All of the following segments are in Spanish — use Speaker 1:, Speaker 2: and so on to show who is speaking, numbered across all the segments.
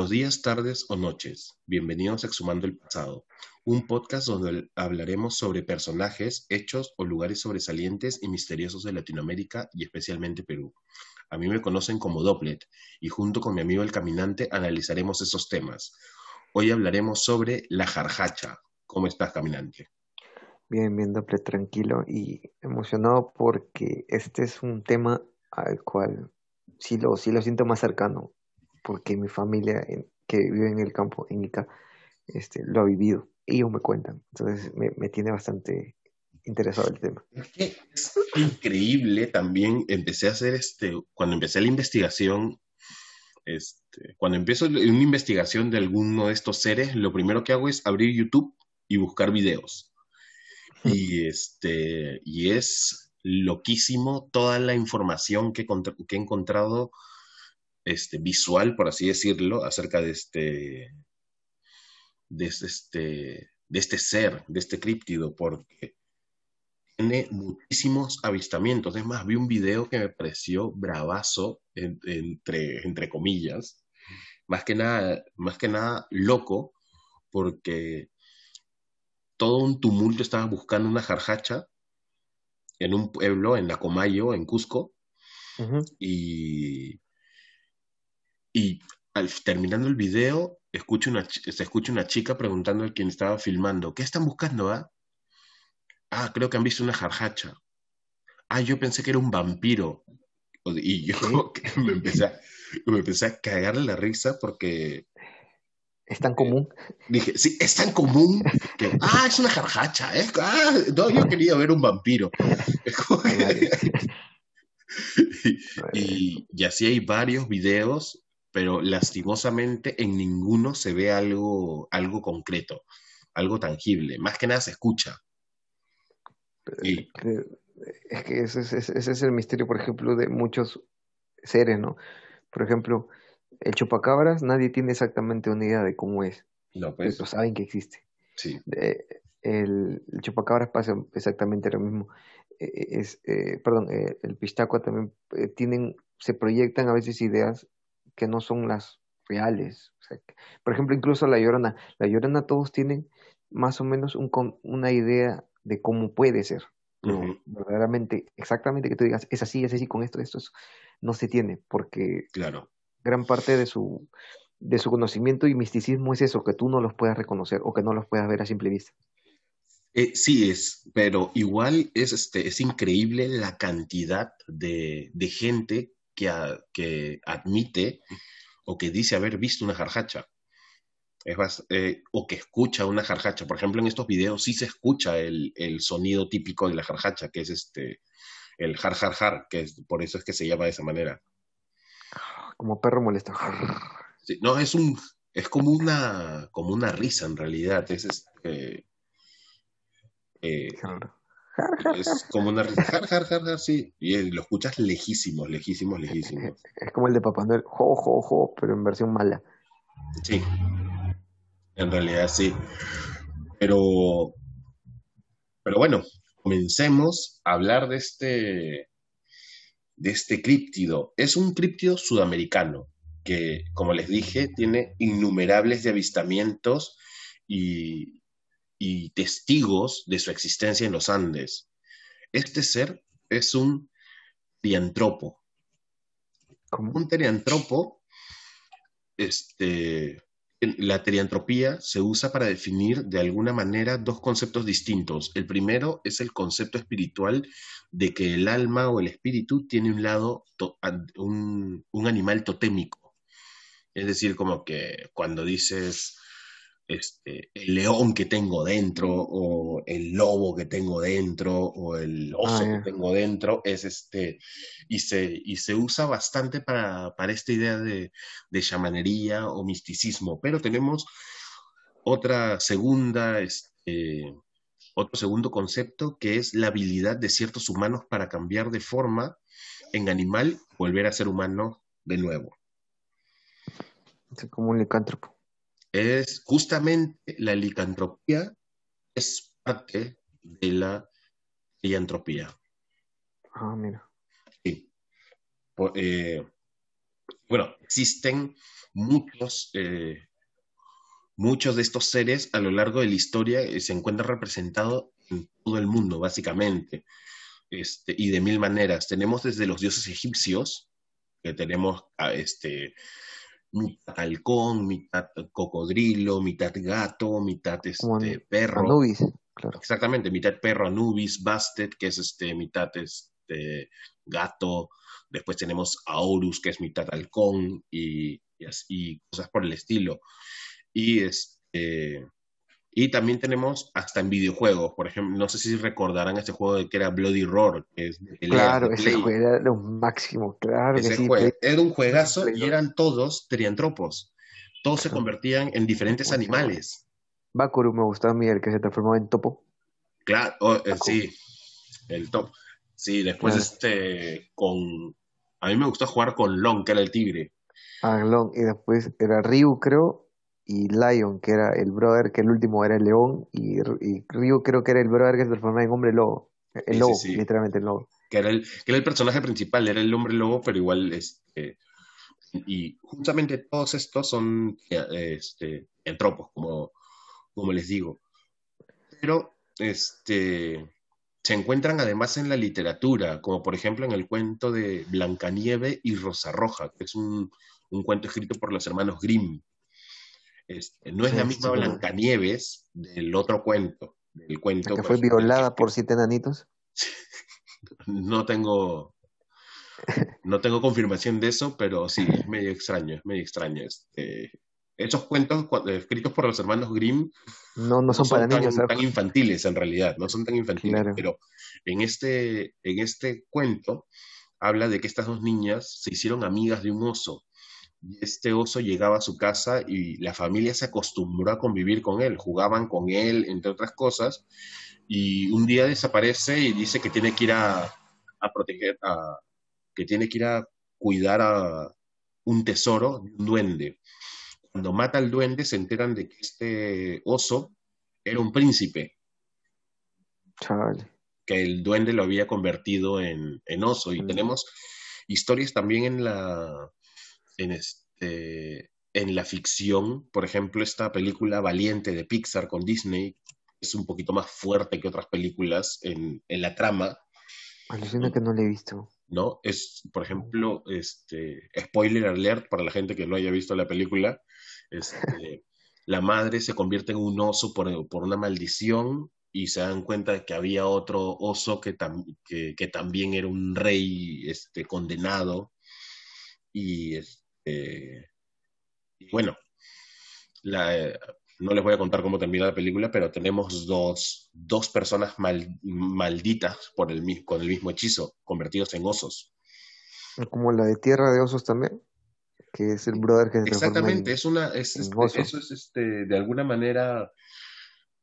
Speaker 1: Buenos días, tardes o noches. Bienvenidos a Exhumando el Pasado, un podcast donde hablaremos sobre personajes, hechos o lugares sobresalientes y misteriosos de Latinoamérica y especialmente Perú. A mí me conocen como Dopplet y junto con mi amigo el caminante analizaremos esos temas. Hoy hablaremos sobre la jarjacha. ¿Cómo estás, caminante?
Speaker 2: Bien, bien, Dopplet, tranquilo y emocionado porque este es un tema al cual sí lo, sí lo siento más cercano porque mi familia que vive en el campo, en Ica, este, lo ha vivido. Ellos me cuentan. Entonces me, tiene bastante interesado el tema.
Speaker 1: Es increíble también. Empecé a hacer este, cuando empecé la investigación, este, cuando empiezo una investigación de alguno de estos seres, lo primero que hago es abrir YouTube y buscar videos. Y este, y es loquísimo toda la información que, que he encontrado este, visual, por así decirlo, acerca de este, de este, de este ser, de este críptido, porque tiene muchísimos avistamientos. Es más, vi un video que me pareció bravazo, entre, entre comillas, más que nada, más que nada loco, porque todo un tumulto estaba buscando una jarjacha en un pueblo, en Nacomayo, en Cusco, y y al, terminando el video, escucho una, se escucha una chica preguntando a quien estaba filmando, ¿qué están buscando? Ah? ah, creo que han visto una jarjacha. Ah, yo pensé que era un vampiro. Y yo me empecé, a, me empecé a cagar la risa porque...
Speaker 2: ¿Es tan común?
Speaker 1: Dije, sí, es tan común que, ah, es una jarjacha. ¿eh? Ah, no, yo quería ver un vampiro. y, y, así hay varios videos pero lastimosamente en ninguno se ve algo, algo concreto, algo tangible. Más que nada se escucha.
Speaker 2: Es que ese es, el misterio, por ejemplo, de muchos seres, ¿no? Por ejemplo, el chupacabras, nadie tiene exactamente una idea de cómo es. No, pues. Pero saben que existe.
Speaker 1: Sí.
Speaker 2: el, chupacabras pasa exactamente lo mismo. E, e, es, eh, perdón, eh, el pistaco también eh, tienen, se proyectan a veces ideas que no son las reales. por ejemplo, incluso la llorona. La llorona todos tienen más o menos un, una idea de cómo puede ser. verdaderamente, exactamente que tú digas, es así, es así, con esto, esto, no se tiene, porque
Speaker 1: claro.
Speaker 2: gran parte de su, de su conocimiento y misticismo es eso, que tú no los puedas reconocer o que no los puedas ver a simple vista.
Speaker 1: Eh, sí es, pero igual es, este, es increíble la cantidad de, de gente que, admite o que dice haber visto una jarjacha. Es eh, o que escucha una jarjacha. Por ejemplo, en estos videos sí se escucha el, sonido típico de la jarjacha, que es este, el jar, jar, jar, que es, por eso es que se llama de esa manera.
Speaker 2: Como perro molesto.
Speaker 1: no, es un, es como una, como una risa en realidad. Es este, eh, es como una risa, jar, jar, jar, sí. Y lo escuchas lejísimos, lejísimos, lejísimos.
Speaker 2: Es como el de Papá Noel, jo, jo, jo, pero en versión mala.
Speaker 1: Sí. En realidad sí. Pero, pero bueno, comencemos a hablar de este, de este críptido. Es un críptido sudamericano que, como les dije, tiene innumerables de avistamientos y, y testigos de su existencia en los Andes. Este ser es un teriantropo. Como un teriantropo, este, la teriantropía se usa para definir de alguna manera dos conceptos distintos. El primero es el concepto espiritual de que el alma o el espíritu tiene un lado, un, un animal totémico. Es decir, como que cuando dices, este, el león que tengo dentro o el lobo que tengo dentro o el oso ah, que tengo dentro es este y se, y se usa bastante para, esta idea de, de, chamanería o misticismo. Pero tenemos otra segunda este, otro segundo concepto que es la habilidad de ciertos humanos para cambiar de forma en animal volver a ser humano de nuevo.
Speaker 2: Como un licántropo
Speaker 1: es justamente la licantropía es parte de la filantropía.
Speaker 2: Ah, mira.
Speaker 1: Sí. Eh, Bueno, existen muchos, eh, muchos de estos seres a lo largo de la historia eh, se encuentran representados en todo el mundo, básicamente, este, y de mil maneras. Tenemos desde los dioses egipcios, que tenemos a este, mitad halcón, mitad cocodrilo, mitad gato, mitad este, perro.
Speaker 2: Anubis, claro.
Speaker 1: Exactamente, mitad perro, Anubis, Bastet, que es este, mitad este, gato. Después tenemos a Horus, que es mitad halcón, y, y, cosas por el estilo. Y este. Y también tenemos hasta en videojuegos, por ejemplo, no sé si recordarán este juego de que era Bloody Roar, que es
Speaker 2: Claro, ese juego era lo máximo, claro que sí.
Speaker 1: era un juegazo y eran todos triantropos. Todos se convertían en diferentes animales.
Speaker 2: Bakuru me gustaba a mí, el que se transformaba en topo.
Speaker 1: Claro, oh, eh, sí, el top. Sí, después este, con... A mí me gustó jugar con Long, que era el tigre.
Speaker 2: Ah, Long, y después era Ryu, creo, y Lion, que era el brother, que el último era el león, y, Ryu creo que era el brother que se transformaba en hombre lobo. El lobo, literalmente el lobo.
Speaker 1: Que era el, que era el personaje principal, era el hombre lobo, pero igual este, y justamente todos estos son este, entropos, como, como les digo. Pero este, se encuentran además en la literatura, como por ejemplo en el cuento de Blancanieve y Rosa Roja, que es un, un cuento escrito por los hermanos Grimm. Este, no es la misma Blancanieves del otro cuento, del cuento.
Speaker 2: ¿Que fue violada por siete enanitos?
Speaker 1: no tengo no tengo confirmación de eso, pero sí, es medio extraño, es medio extraño. Este, esos cuentos escritos por los hermanos Grimm
Speaker 2: no, no son, para niños.
Speaker 1: Tan infantiles en realidad, no son tan infantiles, pero en este, en este cuento habla de que estas dos niñas se hicieron amigas de un oso. Y este oso llegaba a su casa y la familia se acostumbró a convivir con él, jugaban con él, entre otras cosas, y un día desaparece y dice que tiene que ir a, a proteger, a, que tiene que ir a cuidar a un tesoro de un duende. Cuando mata al duende se enteran de que este oso era un príncipe. Que el duende lo había convertido en, oso. Y mm. tenemos historias también en la, en, este, en la ficción. Por ejemplo, esta película Valiente de Pixar con Disney es un poquito más fuerte que otras películas en, en la trama.
Speaker 2: Alucina que no le he visto.
Speaker 1: ¿no? Es, por ejemplo, este, spoiler alert para la gente que no haya visto la película, este, la madre se convierte en un oso por, una maldición y se dan cuenta de que había otro oso que, que, también era un rey este, condenado y, este, bueno, la, no les voy a contar cómo termina la película, pero tenemos dos, dos personas malditas por el, con el mismo hechizo, convertidos en osos.
Speaker 2: Como la de Tierra de Osos también, que es el brother que se
Speaker 1: Exactamente, es una, es, este, eso es este, de alguna manera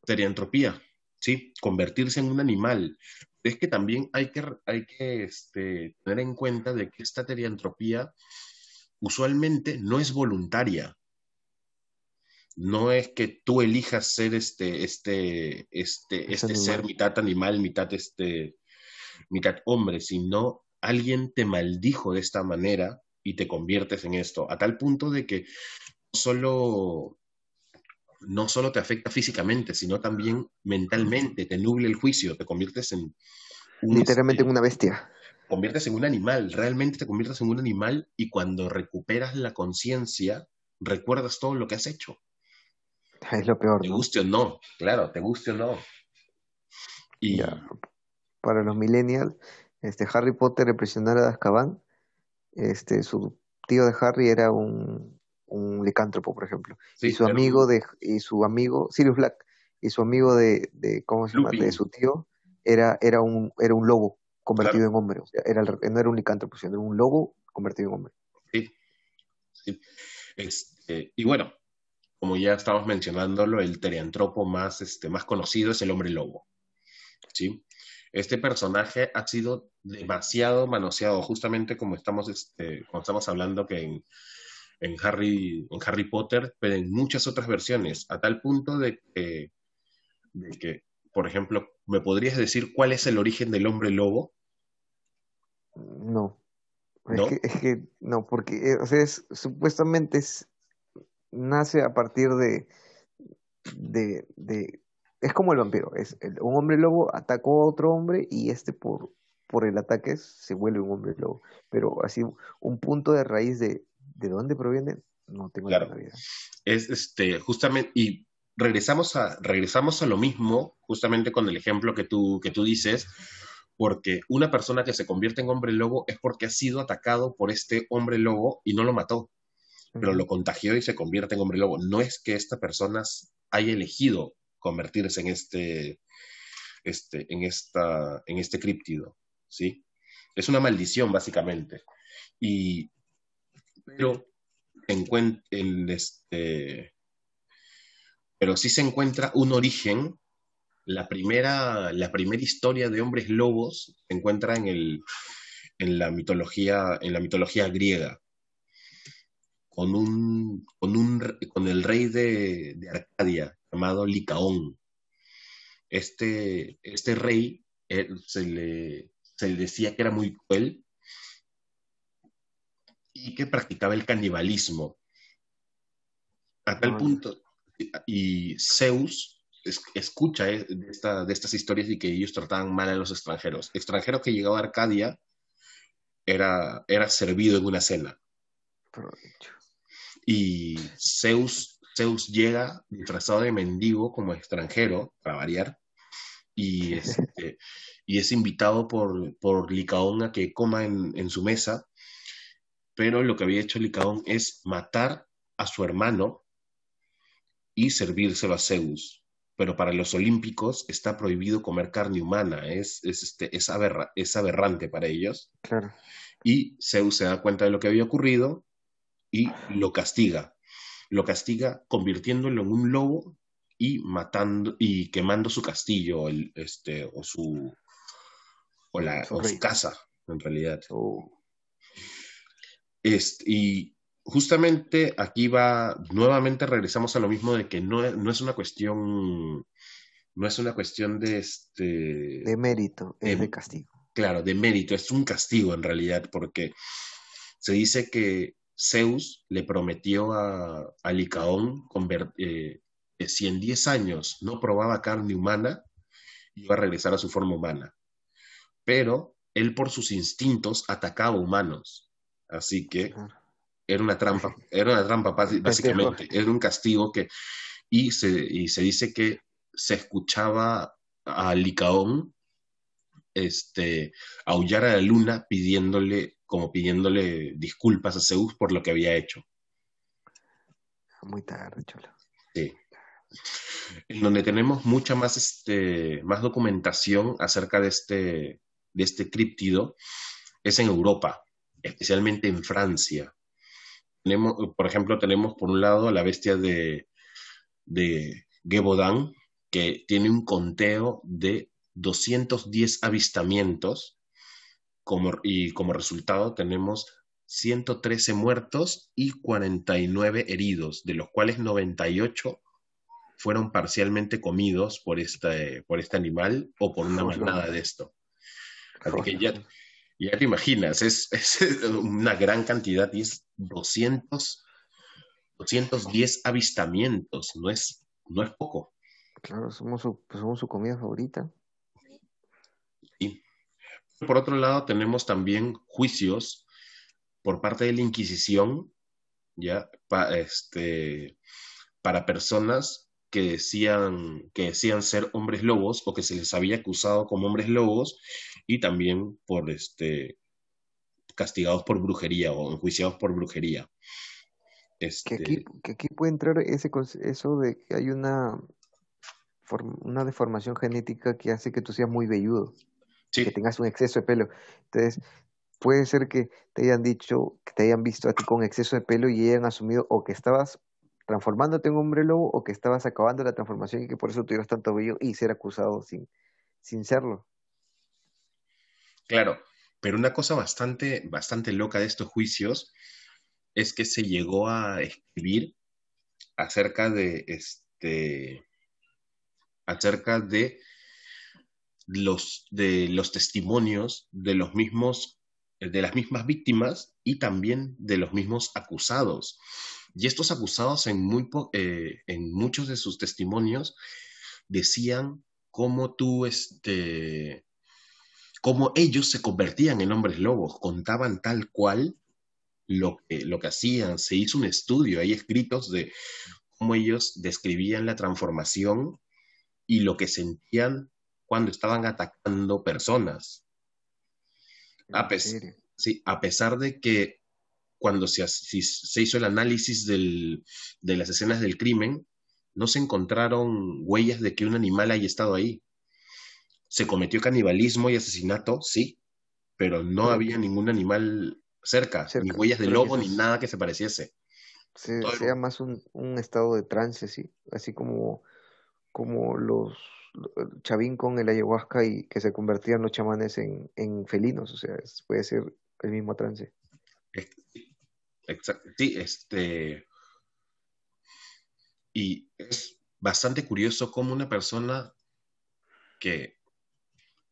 Speaker 1: teriantropía, ¿sí? Convertirse en un animal. Es que también hay que, hay que este, tener en cuenta de que esta teriantropía usualmente no es voluntaria no es que tú elijas ser este, este, este, este ser mitad animal, mitad, este, mitad hombre, sino alguien te maldijo de esta manera y te conviertes en esto, a tal punto de que solo, no solo te afecta físicamente, sino también mentalmente, te nuble el juicio, te conviertes en...
Speaker 2: Literalmente en una bestia.
Speaker 1: Conviertes en un animal, realmente te conviertes en un animal y cuando recuperas la conciencia, recuerdas todo lo que has hecho.
Speaker 2: Es lo peor.
Speaker 1: Te guste o no, claro, te guste o no.
Speaker 2: Y para los millennials, este Harry Potter, el prisionero de Azkaban, este, su tío de Harry era un, un licántropo, por ejemplo. y su amigo de, y su amigo, Sirius Black, y su amigo de, de ¿cómo se llama? De su tío, era, era un, era un lobo convertido en hombre. O sea, era no era un licántropo, sino era un lobo convertido en hombre.
Speaker 1: Sí. sí. Este, y bueno, como ya estamos mencionándolo, el teriantropo más, este, más conocido es el hombre lobo. ¿sí? Este personaje ha sido demasiado manoseado, justamente como estamos, este, como estamos hablando que en, en, Harry, en Harry Potter, pero en muchas otras versiones, a tal punto de que, de que, por ejemplo, ¿me podrías decir cuál es el origen del hombre lobo?
Speaker 2: No.
Speaker 1: ¿no?
Speaker 2: Es que, es que no, porque eh, o sea, es, supuestamente es, nace a partir de, de, de es como el vampiro, es el- un hombre lobo atacó a otro hombre y este por, por el ataque se vuelve un hombre lobo. Pero así, un punto de raíz de, de dónde proviene, no tengo la
Speaker 1: Claro.
Speaker 2: idea.
Speaker 1: Es este, justamente, y regresamos a, regresamos a lo mismo, justamente con el ejemplo que tú, que tú dices, porque una persona que se convierte en hombre lobo es porque ha sido atacado por este hombre lobo y no lo mató, pero lo contagió y se convierte en hombre lobo. No es que esta persona haya elegido convertirse en este, este, en esta, en este críptido, ¿sí? Es una maldición, básicamente. Y, pero encuent- el, este, pero sí se encuentra un origen. La primera, la primera historia de hombres lobos se encuentra en, el, en, la, mitología, en la mitología griega, con, un, con, un, con el rey de, de Arcadia llamado Licaón. Este, este rey eh, se, le, se le decía que era muy cruel y que practicaba el canibalismo. A tal
Speaker 2: Ah,
Speaker 1: punto, y Zeus es- escucha eh, de, esta- de estas historias y que ellos trataban mal a los extranjeros. Extranjero que llegaba a Arcadia era, era servido en una cena. Y Zeus, Zeus llega disfrazado de mendigo como extranjero, para variar, y, este, y es invitado por, por Licaón a que coma en, en su mesa, pero lo que había hecho Licaón es matar a su hermano y servírselo a Zeus. Pero para los olímpicos está prohibido comer carne humana, es, es, este, es, aberra- es aberrante para ellos.
Speaker 2: Claro.
Speaker 1: Y Zeus se da cuenta de lo que había ocurrido y lo castiga. Lo castiga convirtiéndolo en un lobo y matando y quemando su castillo el, este, o su o, la, o su casa, en realidad.
Speaker 2: Oh,
Speaker 1: Este, y justamente aquí va, nuevamente regresamos a lo mismo de que no, no es una cuestión, no es una cuestión de este,
Speaker 2: de mérito, es de castigo.
Speaker 1: claro, de mérito, es un castigo en realidad, porque se dice que Zeus le prometió a, a Licaón eh, que si en 10 años no probaba carne humana, iba a regresar a su forma humana. Pero él por sus instintos atacaba humanos. Así que
Speaker 2: Claro.
Speaker 1: Era una trampa, era una trampa básicamente, era un castigo que, y se, y se dice que se escuchaba a Licaón este, aullar a la luna pidiéndole, como pidiéndole disculpas a Zeus por lo que había hecho.
Speaker 2: Muy tarde, cholo.
Speaker 1: Sí. En donde tenemos mucha más, este, más documentación acerca de este, de este críptido es en Europa, especialmente en Francia. Tenemos, por ejemplo, tenemos por un lado a la bestia de, de que tiene un conteo de 210 avistamientos. Como, y como resultado tenemos 113 muertos y 49 heridos, de los cuales 98 fueron parcialmente comidos por este, por este animal o por una manada de esto. Así que ya, ya te imaginas, es, es, una gran cantidad y es 200, 210 avistamientos, no es, no es poco.
Speaker 2: Claro, somos su, pues somos su comida favorita.
Speaker 1: Y por otro lado, tenemos también juicios por parte de la Inquisición, ya, pa, este, para personas que decían, que decían ser hombres lobos o que se les había acusado como hombres lobos y también por este castigados por brujería o enjuiciados por brujería.
Speaker 2: Este... Que, aquí, que aquí puede entrar ese eso de que hay una, una deformación genética que hace que tú seas muy velludo,
Speaker 1: sí.
Speaker 2: que tengas un exceso de pelo. Entonces, puede ser que te hayan dicho, que te hayan visto a ti con exceso de pelo y hayan asumido o que estabas transformándote en hombre lobo o que estabas acabando la transformación y que por eso tuvieras tanto vello y ser acusado sin, sin serlo.
Speaker 1: Claro, pero una cosa bastante, bastante loca de estos juicios es que se llegó a escribir acerca de este acerca de los de los testimonios de los mismos de las mismas víctimas y también de los mismos acusados. Y estos acusados en, muy eh, en muchos de sus testimonios decían cómo tú, este, cómo ellos se convertían en hombres lobos, contaban tal cual lo que, lo que hacían. Se hizo un estudio, hay escritos de cómo ellos describían la transformación y lo que sentían cuando estaban atacando personas. A, sí, a pesar de que cuando se, se hizo el análisis del, de las escenas del crimen, no se encontraron huellas de que un animal haya estado ahí. Se cometió canibalismo y asesinato, sí, pero no había ningún animal cerca, ni huellas de lobo, ni nada que se pareciese.
Speaker 2: Se, sea más un, un, estado de trance, sí, así como, como los Chavín con el ayahuasca y que se convertían los chamanes en, en felinos, o sea, puede ser el mismo trance.
Speaker 1: Exacto, sí, este, y es bastante curioso cómo una persona que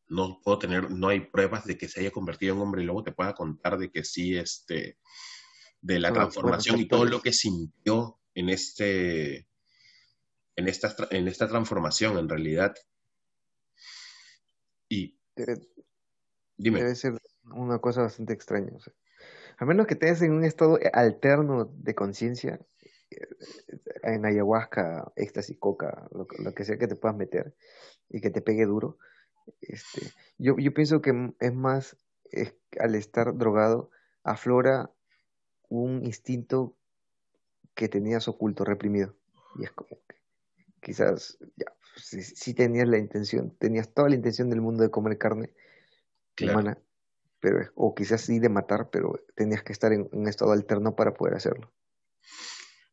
Speaker 1: no puedo tener, no hay pruebas de que se haya convertido en hombre lobo, te pueda contar de que sí, este, de la transformación y todo lo que sintió en este, en esta, en esta transformación en realidad. Y
Speaker 2: dime. Debe ser una cosa bastante extraña. a menos que estés en un estado alterno de conciencia, en ayahuasca, éxtasis, coca, lo, que sea que te puedas meter y que te pegue duro. Este, yo, yo pienso que es más, al estar drogado, aflora un instinto que tenías oculto, reprimido. Y es como que quizás ya, si, tenías la intención, tenías toda la intención del mundo de comer carne humana, pero, o quizás sí de matar, pero tenías que estar en un estado alterno para poder hacerlo.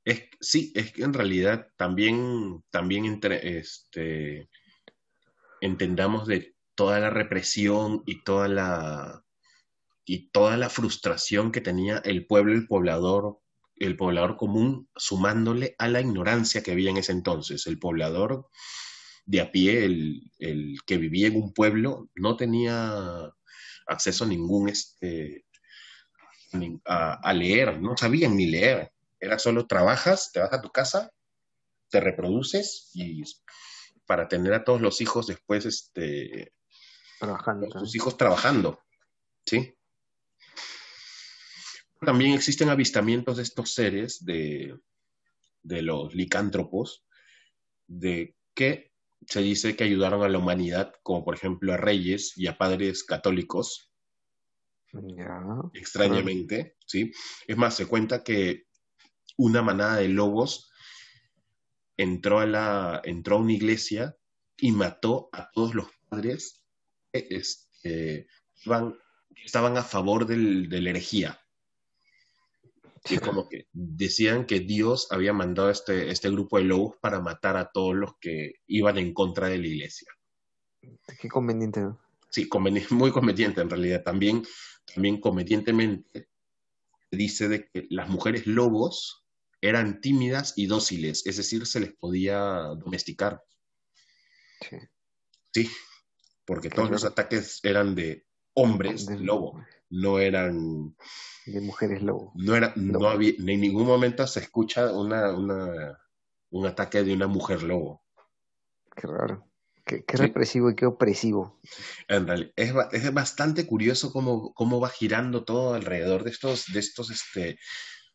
Speaker 1: Es, sí, es que en realidad también, también este, entendamos de toda la represión y toda la, y toda la frustración que tenía el pueblo, el poblador, el poblador común, sumándole a la ignorancia que había en ese entonces. El poblador de a pie, el, el que vivía en un pueblo, no tenía acceso a ningún, este, a, a leer, no sabían ni leer. Era solo trabajas, te vas a tu casa, te reproduces y para tener a todos los hijos después, este,
Speaker 2: trabajando.
Speaker 1: Tus hijos trabajando, ¿sí? También existen avistamientos de estos seres, de, de los licántropos, de que se dice que ayudaron a la humanidad, como por ejemplo a reyes y a padres católicos. Extrañamente, ¿sí? Es más, se cuenta que una manada de lobos entró a, la, entró a una iglesia y mató a todos los padres que este, estaban a favor del, de la herejía. Y como que decían que Dios había mandado a este, este grupo de lobos para matar a todos los que iban en contra de la iglesia.
Speaker 2: Qué conveniente,
Speaker 1: Sí, muy conveniente en realidad. También, también convenientemente dice de que las mujeres lobos eran tímidas y dóciles, es decir, se les podía domesticar. Sí. Sí, porque todos los ataques eran de hombres de lobo, no eran
Speaker 2: de mujeres lobo.
Speaker 1: No era, no había, en ningún momento se escucha una, una, un ataque de una mujer lobo.
Speaker 2: Qué raro. Qué, represivo y qué opresivo.
Speaker 1: En realidad, es, es bastante curioso cómo, cómo, va girando todo alrededor de estos, de estos, este,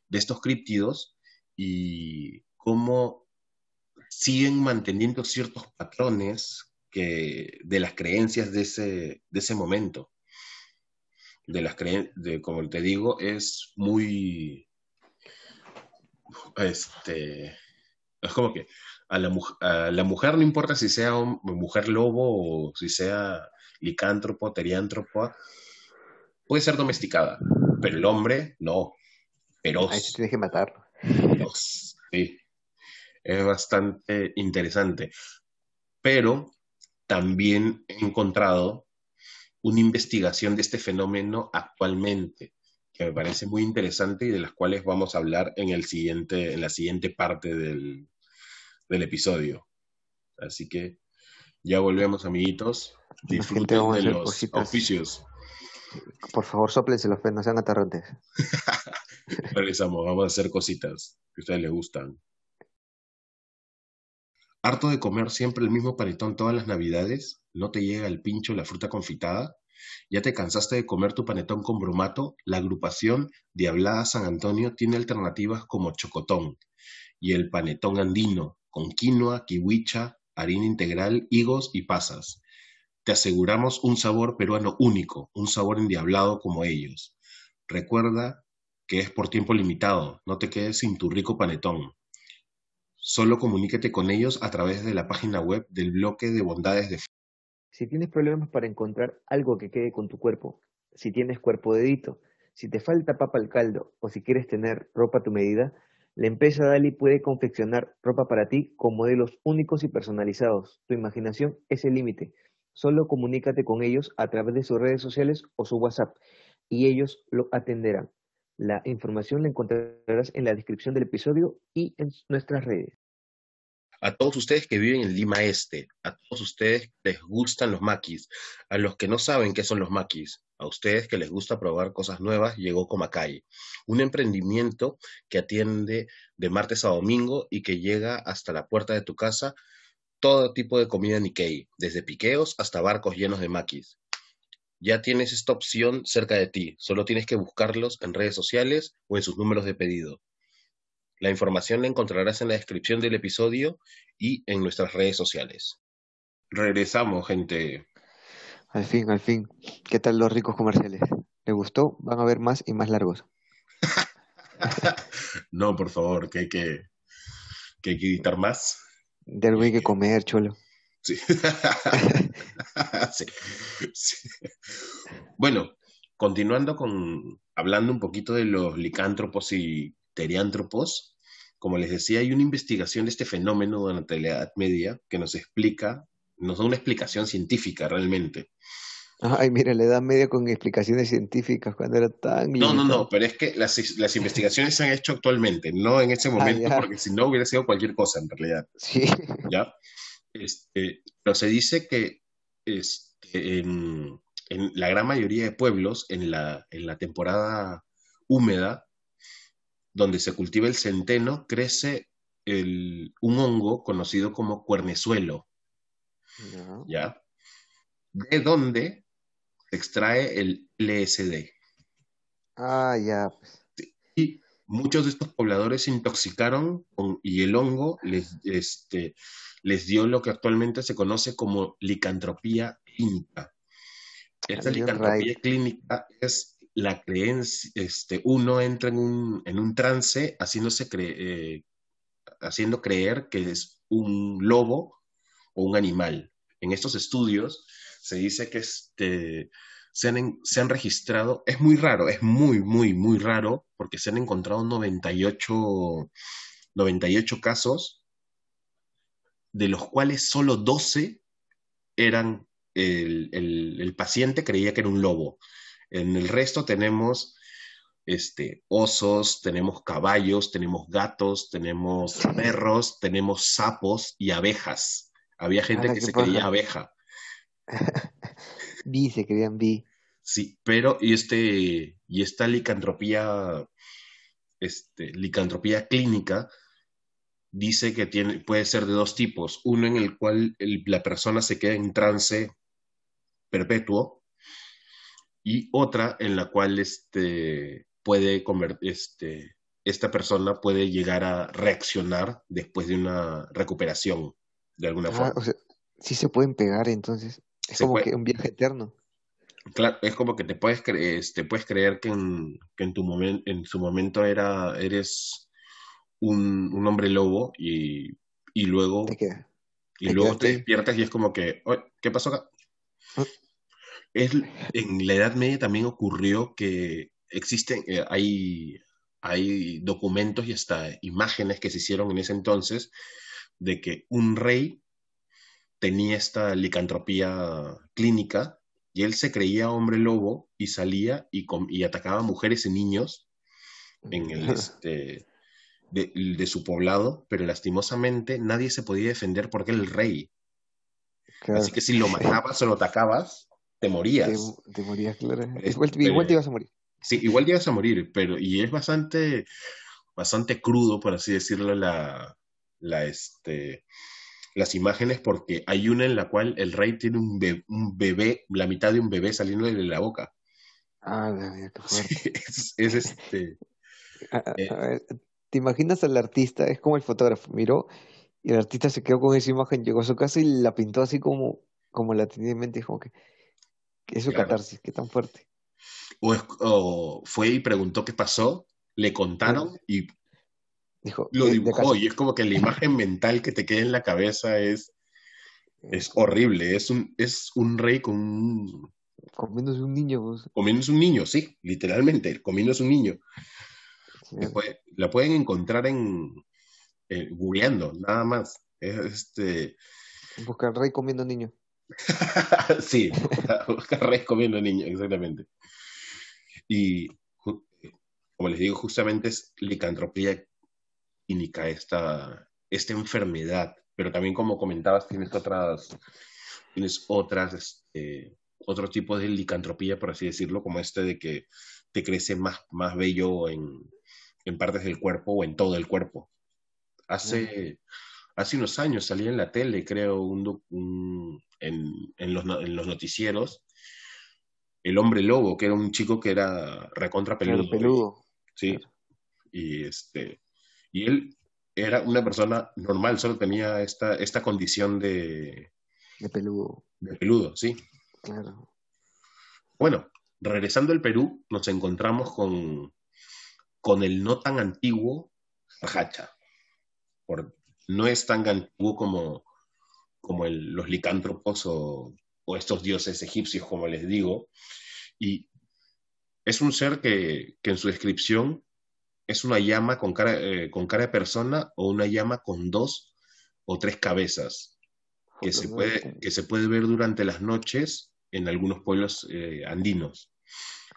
Speaker 1: de estos críptidos y cómo siguen manteniendo ciertos patrones que, de las creencias de ese, de ese momento. De las de, como te digo, es muy, este, es como que a la, a la mujer no importa si sea mujer lobo o si sea licántropo, teriántropo, puede ser domesticada, pero el hombre no, feroz.
Speaker 2: Ahí se tiene que matarlo.
Speaker 1: Sí, es bastante interesante. Pero también he encontrado una investigación de este fenómeno actualmente que me parece muy interesante y de las cuales vamos a hablar en, el siguiente, en la siguiente parte del, del episodio. Así que ya volvemos, amiguitos. Disfruten de los oficios.
Speaker 2: Por favor, soplense los no sean atarrantes.
Speaker 1: Regresamos, vamos a hacer cositas que a ustedes les gustan. ¿Harto de comer siempre el mismo panetón todas las navidades? ¿No te llega el pincho la fruta confitada? ¿Ya te cansaste de comer tu panetón con bromato? La agrupación Diablada San Antonio tiene alternativas como chocotón y el panetón andino con quinoa, kiwicha, harina integral, higos y pasas. Te aseguramos un sabor peruano único, un sabor endiablado como ellos. Recuerda que es por tiempo limitado, no te quedes sin tu rico panetón. Solo comuníquete con ellos a través de la página web del bloque de bondades de
Speaker 2: Si tienes problemas para encontrar algo que quede con tu cuerpo, si tienes cuerpo dedito, si te falta papa al caldo o si quieres tener ropa a tu medida, la empresa Dali puede confeccionar ropa para ti con modelos únicos y personalizados. Tu imaginación es el límite. Solo comunícate con ellos a través de sus redes sociales o su WhatsApp y ellos lo atenderán. La información la encontrarás en la descripción del episodio y en nuestras redes.
Speaker 1: A todos ustedes que viven en Lima Este, a todos ustedes que les gustan los maquis, a los que no saben qué son los maquis, a ustedes que les gusta probar cosas nuevas, llegó Comacay, un emprendimiento que atiende de martes a domingo y que llega hasta la puerta de tu casa todo tipo de comida Nikkei, desde piqueos hasta barcos llenos de maquis ya tienes esta opción cerca de ti, solo tienes que buscarlos en redes sociales o en sus números de pedido. La información la encontrarás en la descripción del episodio y en nuestras redes sociales. Regresamos, gente.
Speaker 2: Al fin, al fin. ¿Qué tal los ricos comerciales? ¿Le gustó? Van a ver más y más largos.
Speaker 1: no, por favor, que hay que, que, hay que editar más.
Speaker 2: De algo hay que comer, cholo.
Speaker 1: Sí. Bueno, continuando con hablando un poquito de los licántropos y teriántropos, como les decía, hay una investigación de este fenómeno durante la Edad Media que nos explica, nos da una explicación científica realmente.
Speaker 2: Ay, mira, la Edad Media con explicaciones científicas cuando era tan...
Speaker 1: No, no, no, pero es que las, investigaciones se han hecho actualmente, no en ese ah, momento, porque si no hubiera sido cualquier cosa en realidad.
Speaker 2: Sí.
Speaker 1: ¿Ya? Este, pero se dice que este, en, la gran mayoría de pueblos, en la, en la temporada húmeda, donde se cultiva el centeno, crece un hongo conocido como cuernezuelo. ¿Ya? De donde se extrae el LSD.
Speaker 2: Ah, ya. Pues.
Speaker 1: Y muchos de estos pobladores se intoxicaron y el hongo les, este, les dio lo que actualmente se conoce como licantropía clínica. Esta licantropía clínica es la creencia, este, uno entra en un, en un trance haciéndose eh, haciendo creer que es un lobo o un animal. En estos estudios se dice que este, se, han, se han registrado, es muy raro, es muy, muy, muy raro, porque se han encontrado 98, 98 casos de los cuales solo 12 eran, el, paciente creía que era un lobo. En el resto tenemos este, osos, tenemos caballos, tenemos gatos, tenemos perros, tenemos sapos y abejas. Había gente que se creía abeja.
Speaker 2: vi, se creían vi.
Speaker 1: Sí, pero y este y esta licantropía este, licantropía clínica dice que tiene, puede ser de dos tipos. Uno en el cual la persona se queda en trance perpetuo y otra en la cual este, puede este, esta persona puede llegar a reaccionar después de una recuperación de alguna ah, forma.
Speaker 2: O sea, sí se pueden pegar entonces. Es como que un viaje eterno.
Speaker 1: Claro, es como que te puedes, este, puedes creer que en, que en tu momento, en su momento era, eres un, hombre lobo y, luego, y luego te despiertas y es como que, ¿qué pasó acá? Ah. Es, en la Edad Media también ocurrió que existen, eh, hay, hay documentos y hasta imágenes que se hicieron en ese entonces de que un rey tenía esta licantropía clínica y él se creía hombre lobo y salía y, y atacaba a mujeres y niños en el, este, de, su poblado, pero lastimosamente nadie se podía defender porque era el rey. Así que si lo matabas o lo atacabas, te morías.
Speaker 2: Te, te morías, claro. Igual, te ibas a morir.
Speaker 1: Sí, igual llegas a morir, pero y es bastante, bastante crudo, por así decirlo, la, la, este, las imágenes, porque hay una en la cual el rey tiene un, be- un bebé, la mitad de un bebé saliendo de la boca.
Speaker 2: Ah, qué fuerte.
Speaker 1: Es, es este, Eh.
Speaker 2: ver, ¿Te imaginas al artista? Es como el fotógrafo, miró y el artista se quedó con esa imagen, llegó a su casa y la pintó así como, como la tenía en mente, dijo que, que es su
Speaker 1: Claro.
Speaker 2: catarsis, que tan fuerte.
Speaker 1: o, es- o fue y preguntó qué pasó, le contaron y
Speaker 2: Dijo,
Speaker 1: lo
Speaker 2: de
Speaker 1: dibujó, y es como que la imagen mental que te queda en la cabeza es, es horrible, es un, es un rey con un,
Speaker 2: Comiéndose un niño, pues.
Speaker 1: comiéndose un niño, sí, literalmente, comiéndose un niño.
Speaker 2: Sí,
Speaker 1: la pueden encontrar en eh, googleando, nada más. Es, este,
Speaker 2: Busca al rey comiendo niño.
Speaker 1: sí, busca rey comiendo niño, exactamente. Y como les digo, justamente es licantropía clínica esta, esta enfermedad, pero también como comentabas, tienes otras, tienes otras, este, otro tipo de licantropía, por así decirlo, como este de que te crece más, más vello en, en partes del cuerpo o en todo el cuerpo. Hace, hace unos años salía en la tele, creo, un, un- en, en los, en los noticieros, el hombre lobo, que era un chico que era recontra peludo.
Speaker 2: peludo.
Speaker 1: Sí. Y este, y él era una persona normal, solo tenía esta, esta condición de,
Speaker 2: De peludo.
Speaker 1: de peludo, sí.
Speaker 2: Claro.
Speaker 1: Bueno, regresando al Perú, nos encontramos con, con el no tan antiguo Hacha. Por, no es tan antiguo como, como el- los licántropos o, o estos dioses egipcios, como les digo. Y es un ser que, que en su descripción es una llama con cara, eh, con cara de persona o una llama con dos o tres cabezas que se puede, que se puede ver durante las noches en algunos pueblos eh, andinos.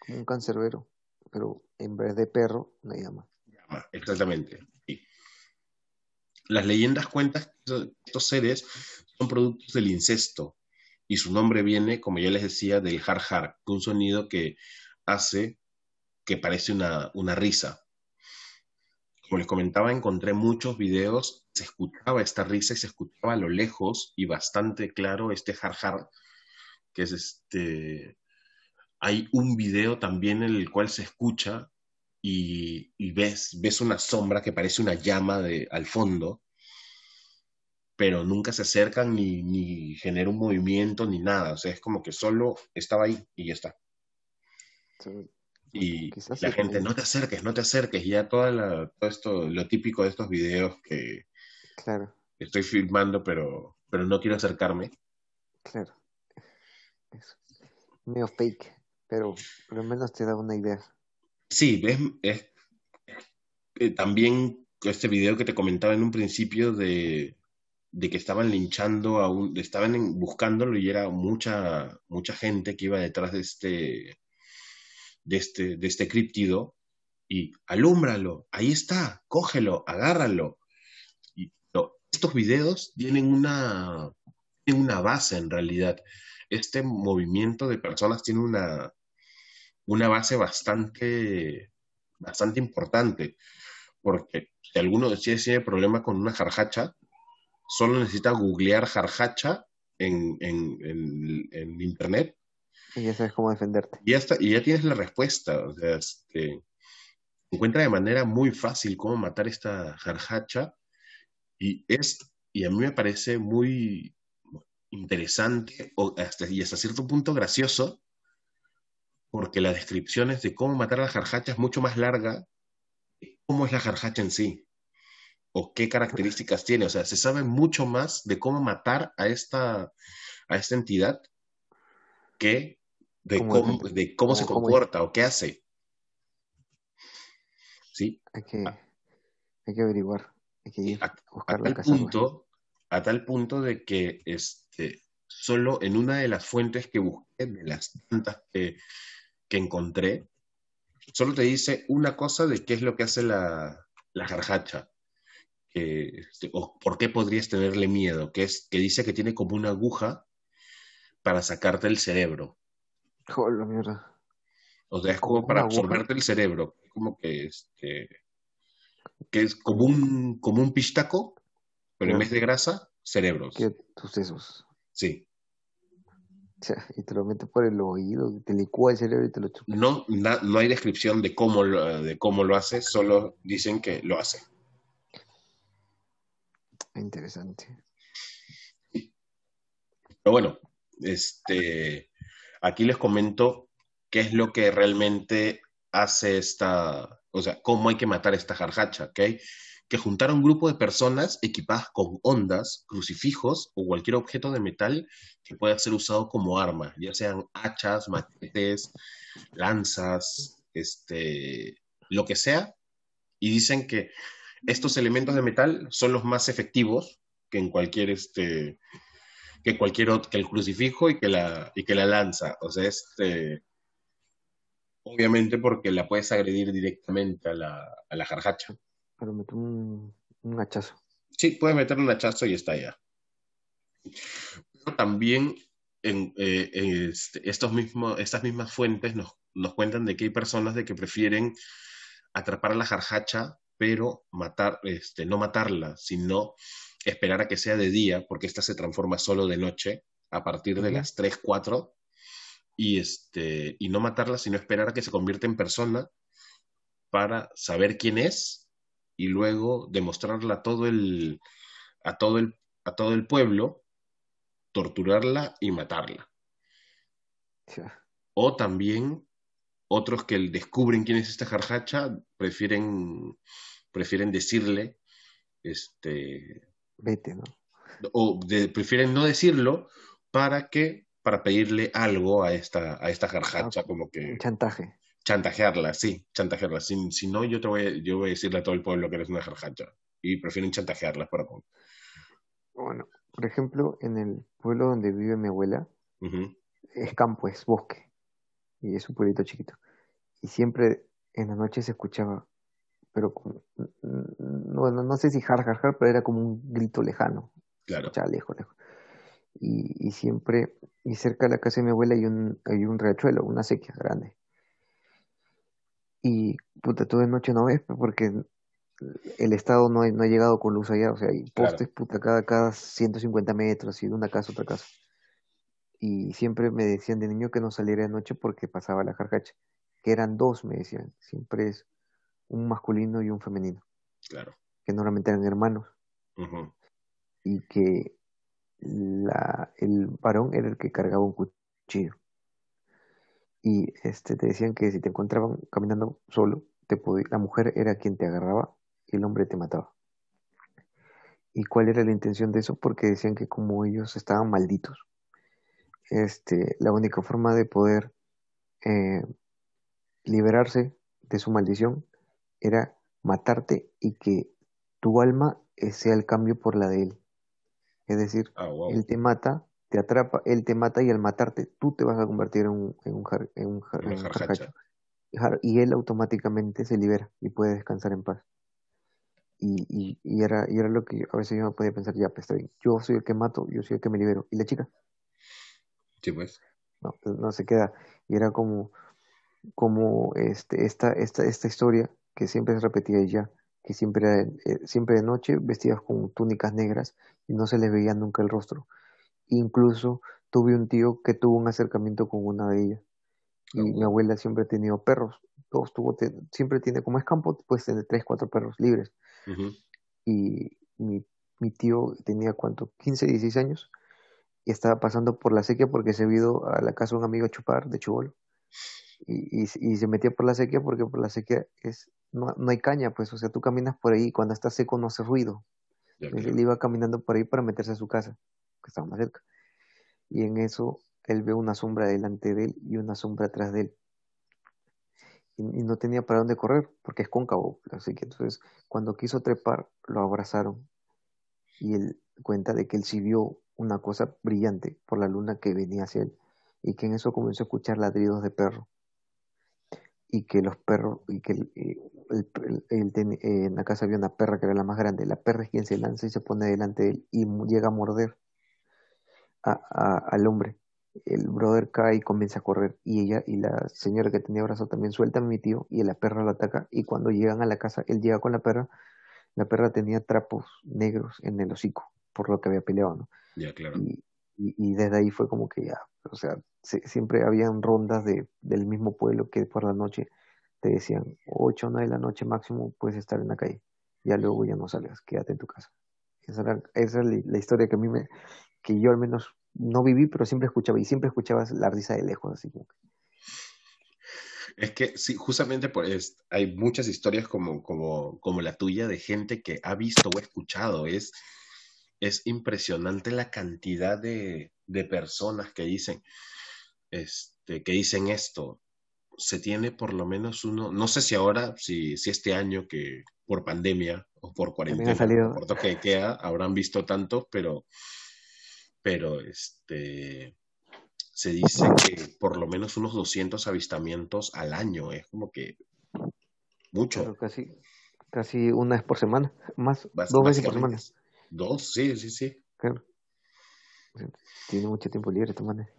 Speaker 2: como un cancerbero. Pero en vez de perro, una llama.
Speaker 1: Llama, exactamente. sí. Las leyendas cuentan que estos- seres son productos del incesto y su nombre viene, como ya les decía, del har har, un sonido que hace que parece una, una risa. Como les comentaba, encontré muchos videos, se escuchaba esta risa y se escuchaba a lo lejos y bastante claro este har, que es este... Hay un video también en el cual se escucha y, ves, ves una sombra que parece una llama de, al fondo, pero nunca se acercan ni, ni genera un movimiento ni nada. O sea, es como que solo estaba ahí y ya está.
Speaker 2: Sea,
Speaker 1: Y
Speaker 2: Quizás
Speaker 1: la
Speaker 2: sí,
Speaker 1: gente, no te acerques, no te acerques. Y ya toda la, todo esto, lo típico de estos videos que
Speaker 2: Claro,
Speaker 1: estoy filmando, pero, pero no quiero acercarme.
Speaker 2: claro. Es medio fake, pero por lo menos te da una idea.
Speaker 1: Sí, es, es- eh, también este video que te comentaba en un principio de, de que estaban linchando a un, estaban buscándolo y era mucha, mucha gente que iba detrás de este, de este, de este críptido y alúmbralo, ahí está, cógelo, agárralo. Estos videos tienen una, tienen una base en realidad. Este movimiento de personas tiene una, una base bastante, bastante importante, porque si alguno si tiene problema con una jarjacha, solo necesita googlear jarjacha en, en- en internet
Speaker 2: Y ya sabes cómo defenderte.
Speaker 1: y ya, y ya tienes la respuesta. O sea, este, encuentra de manera muy fácil cómo matar esta jarjacha y es, y a mí me parece muy interesante o hasta, y hasta cierto punto gracioso porque las descripciones de cómo matar a la jarjacha es mucho más larga que cómo es la jarjacha en sí o qué características tiene. O sea, se sabe mucho más de cómo matar a esta, a esta entidad que de
Speaker 2: ¿Cómo
Speaker 1: de cómo se comporta o qué hace. ¿Sí?
Speaker 2: Hay que, hay que averiguar. Hay que ir
Speaker 1: A,
Speaker 2: a
Speaker 1: tal punto, a tal punto de que este, solo en una de las fuentes que busqué, de las tantas que, que encontré, solo te dice una cosa de qué es lo que hace la, la jarjacha. Que, este, o por qué podrías tenerle miedo, que es que dice que tiene como una aguja para sacarte el cerebro.
Speaker 2: Joder, mierda.
Speaker 1: O sea, es como para absorberte el cerebro. Como que este. Que es como un, como un pistaco, pero en vez de grasa, cerebros.
Speaker 2: ¿Qué tus sesos?
Speaker 1: Sí.
Speaker 2: O sea, y te lo metes por el oído, te licúa el cerebro y te lo chupa.
Speaker 1: No, no hay descripción de cómo, lo, de cómo lo hace, solo dicen que lo hace.
Speaker 2: Interesante.
Speaker 1: Pero bueno, este, aquí les comento qué es lo que realmente hace esta, o sea, cómo hay que matar esta jarjacha, ¿ok? Que juntar a un grupo de personas equipadas con ondas, crucifijos o cualquier objeto de metal que pueda ser usado como arma, ya sean hachas, machetes, lanzas, este, lo que sea, y dicen que estos elementos de metal son los más efectivos que en cualquier este que cualquier otro, que el crucifijo y que la y que la lanza, o sea, este obviamente porque la puedes agredir directamente a la, a la jarjacha.
Speaker 2: Pero meter un, un hachazo.
Speaker 1: Sí, puedes meterle un hachazo y está ya. Pero también en, eh, este, estos mismos, estas mismas fuentes nos, nos cuentan de que hay personas de que prefieren atrapar a la jarjacha pero matar, este, no matarla, sino esperar a que sea de día, porque esta se transforma solo de noche, a partir de las 3, 4, y, este, y no matarla, sino esperar a que se convierta en persona para saber quién es y luego demostrarla a todo el, a todo el, a todo el pueblo, torturarla y matarla. O también otros que descubren quién es esta jarjacha prefieren, prefieren decirle, este...
Speaker 2: Vete, ¿no?
Speaker 1: O prefieren no decirlo para que, para pedirle algo a esta, a esta jarjacha, como que...
Speaker 2: Chantaje.
Speaker 1: Chantajearla, sí, chantajearla. Si, si no, yo, te voy, yo voy a decirle a todo el pueblo que eres una jarjacha. Y prefieren chantajearla para...
Speaker 2: Bueno, por ejemplo, en el pueblo donde vive mi abuela, es campo, es bosque y es un pueblito chiquito. Y siempre en la noche se escuchaba, pero como, no, no, sé si jar, jar, jar, pero era como un grito lejano.
Speaker 1: Claro.
Speaker 2: lejos, lejos. Y, y, siempre, y cerca de la casa de mi abuela hay un, hay un riachuelo, una sequía grande. Y puta, tú de noche no ves, porque el Estado no, no ha llegado con luz allá, o sea, hay postes, puta, cada, cada 150 metros, y de una casa a otra casa y siempre me decían de niño que no saliera de noche porque pasaba la jarjacha, que eran dos, me decían, siempre es un masculino y un femenino.
Speaker 1: Claro.
Speaker 2: Que normalmente eran hermanos. Y que la, el varón era el que cargaba un cuchillo. Y este, te decían que si te encontraban caminando solo, te la mujer era quien te agarraba y el hombre te mataba. ¿Y cuál era la intención de eso? Porque decían que como ellos estaban malditos, este, la única forma de poder eh, liberarse de su maldición era matarte y que tu alma eh, sea el cambio por la de él. Es decir,
Speaker 1: ah,
Speaker 2: él te mata, te atrapa, él te mata y al matarte tú te vas a convertir en un, en un, en un, Y él automáticamente se libera y puede descansar en paz. Y, y, y, era, y era lo que a veces yo no podía pensar, ya, pues está bien, yo soy el que mato, yo soy el que me libero. ¿Y la chica?
Speaker 1: Sí, pues.
Speaker 2: No, pues, no se queda. Y era como, como este, esta, esta, esta historia que siempre se repetía ella, que siempre, eh, siempre de noche vestidas con túnicas negras y no se les veía nunca el rostro. Incluso tuve un tío que tuvo un acercamiento con una de ellas. Y mi abuela siempre ha tenido perros. Todos tuvo, siempre tiene, como es campo, pues tiene tres, cuatro perros libres. Y mi, mi tío tenía, ¿cuánto? 15, 16 años y estaba pasando por la sequía porque se ido a la casa de un amigo a chupar de chubol y, y, se metía por la sequía porque por la sequía es no, no hay caña, pues, o sea, tú caminas por ahí cuando está seco no hace ruido. él iba caminando por ahí para meterse a su casa, que estaba más cerca. Y en eso él ve una sombra delante de él y una sombra atrás de él. Y, no tenía para dónde correr, porque es cóncavo. Así que entonces, cuando quiso trepar, lo abrazaron. Y él cuenta de que él sí vio una cosa brillante por la luna que venía hacia él y que en eso comenzó a escuchar ladridos de perro y que los perros y que eh, en la casa había una perra que era la más grande. La perra es quien se lanza y se pone delante de él y llega a morder a, al hombre. El brother cae y comienza a correr y ella y la señora que tenía brazo también suelta a mi tío y la perra lo ataca y cuando llegan a la casa él llega con la perra la perra tenía trapos negros en el hocico por lo que había peleado no
Speaker 1: Ya, claro.
Speaker 2: y, y, y desde ahí fue como que ya o sea se- siempre habían rondas de, del mismo pueblo que por la noche te decían ocho o nueve de la noche máximo puedes estar en la calle. Ya luego ya no salgas quédate en tu casa. Esa, es la, la historia que a mí me que yo al menos no viví, pero siempre escuchaba, y siempre escuchabas la risa de lejos, así que,
Speaker 1: Es que sí, justamente por es- hay muchas historias como, como, como la tuya de gente que ha visto o escuchado. Es, es impresionante la cantidad de, de personas que dicen, este, que dicen esto. Se tiene por lo menos uno, no sé si ahora, si, si este año que por pandemia o por cuarentena,
Speaker 2: salido,
Speaker 1: por toque de queda, habrán visto tanto, pero, pero este, se dice que por lo menos unos 200 avistamientos al año. Es como que mucho.
Speaker 2: claro, casi, casi una vez por semana, más, dos veces por semana,
Speaker 1: Dos, sí, sí, sí.
Speaker 2: claro. Tiene mucho tiempo libre esta manera.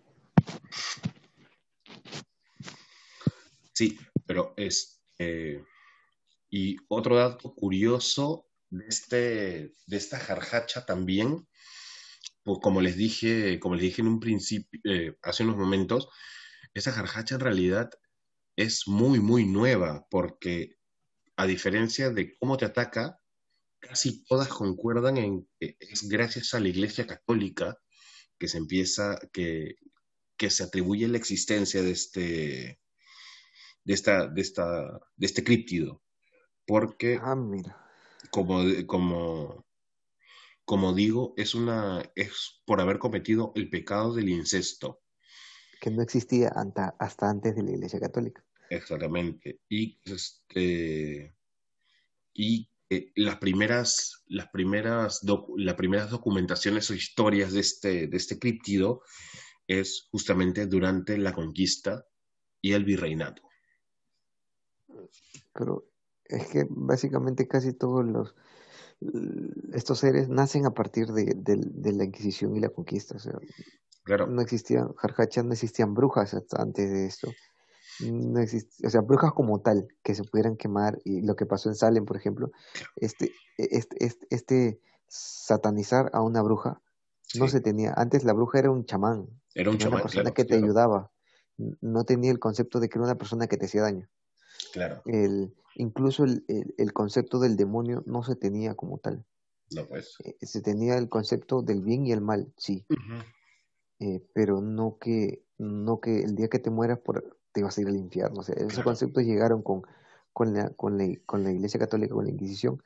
Speaker 1: Sí, pero es... eh, y otro dato curioso de, este, de esta jarjacha también, pues como les dije, como les dije en un principio, eh, hace unos momentos, esa jarjacha en realidad es muy, muy nueva, porque a diferencia de cómo te ataca, casi todas concuerdan en que es gracias a la Iglesia Católica que se empieza, que, que se atribuye la existencia de este, de esta, de esta, de este críptido. Porque,
Speaker 2: Ah, mira,
Speaker 1: como, como, como digo, es una, es por haber cometido el pecado del incesto.
Speaker 2: que no existía anta- hasta antes de la Iglesia Católica.
Speaker 1: Exactamente. Y, este, y eh, las primeras, las primeras, docu- las primeras documentaciones o historias de este, de este críptido es justamente durante la conquista y el virreinato.
Speaker 2: Pero es que básicamente casi todos los estos seres nacen a partir de, la Inquisición y la conquista. O sea,
Speaker 1: Claro,
Speaker 2: no existían, no existían brujas hasta antes de esto. No exist- o sea, brujas como tal, que se pudieran quemar, y lo que pasó en Salem, por ejemplo, este, este, este, este satanizar a una bruja no se tenía. Antes la bruja era un chamán,
Speaker 1: Era un
Speaker 2: era una
Speaker 1: chamán,
Speaker 2: persona
Speaker 1: claro,
Speaker 2: que te
Speaker 1: claro,
Speaker 2: ayudaba. No tenía el concepto de que era una persona que te hacía daño.
Speaker 1: Claro.
Speaker 2: El, incluso el, el, el concepto del demonio no se tenía como tal.
Speaker 1: No, pues.
Speaker 2: Eh, se tenía el concepto del bien y el mal, sí, eh, pero no que, no que el día que te mueras por, te vas a ir al infierno. O sea, esos
Speaker 1: Claro.
Speaker 2: conceptos llegaron con, con la, con la, con la Iglesia Católica, con la Inquisición,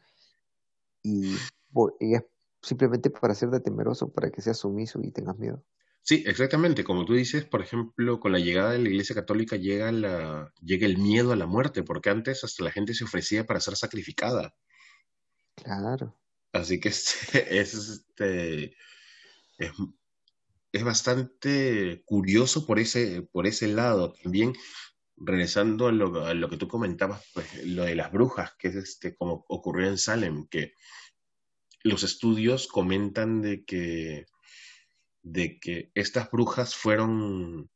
Speaker 2: y, por- y es simplemente para hacerte temeroso, para que seas sumiso y tengas miedo.
Speaker 1: Sí, exactamente. Como tú dices, por ejemplo, con la llegada de la Iglesia Católica llega la, llega el miedo a la muerte, porque antes hasta la gente se ofrecía para ser sacrificada.
Speaker 2: Claro,
Speaker 1: Así que este, es, este, es, es bastante curioso por ese, por ese lado. También, regresando a lo, a lo que tú comentabas, pues, lo de las brujas, que es este, como ocurrió en Salem, que los estudios comentan de que, de que estas brujas fueron,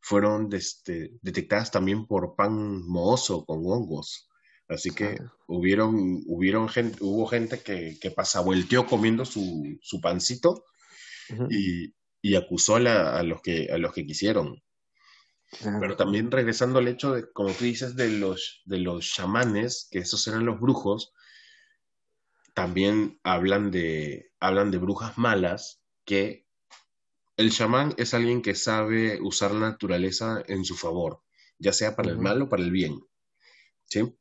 Speaker 1: fueron este, detectadas también por pan mohoso con hongos. Así que
Speaker 2: claro.
Speaker 1: hubieron, hubieron gente, hubo gente que, que pasavolteó comiendo su, su pancito y, y acusó a, la- a los que, a los que quisieron. Pero también regresando al hecho de, como tú dices, de los, de los chamanes, que esos eran los brujos, también hablan de, hablan de brujas malas, que el chamán es alguien que sabe usar la naturaleza en su favor, ya sea para el mal o para el bien. ¿sí?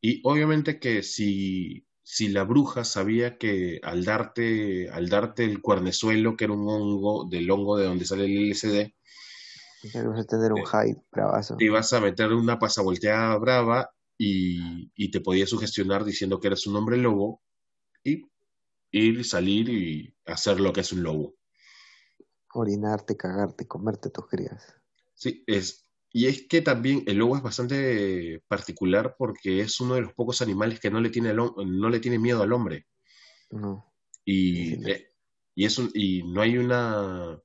Speaker 1: Y obviamente que si, si la bruja sabía que al darte, al darte el cuernezuelo, que era un hongo, del hongo de donde sale el LSD,
Speaker 2: claro, vas a tener un
Speaker 1: eh,
Speaker 2: hide bravazo.
Speaker 1: te ibas a meter una pasavolteada brava y, y te podía sugestionar diciendo que eres un hombre lobo y ir, salir y hacer lo que es un lobo.
Speaker 2: Orinarte, cagarte, comerte tus crías.
Speaker 1: Sí, es, y es que también el lobo es bastante particular porque es uno de los pocos animales que no le tiene, no le tiene miedo al hombre.
Speaker 2: No,
Speaker 1: Y,
Speaker 2: sí,
Speaker 1: eh, y, es un- y no hay una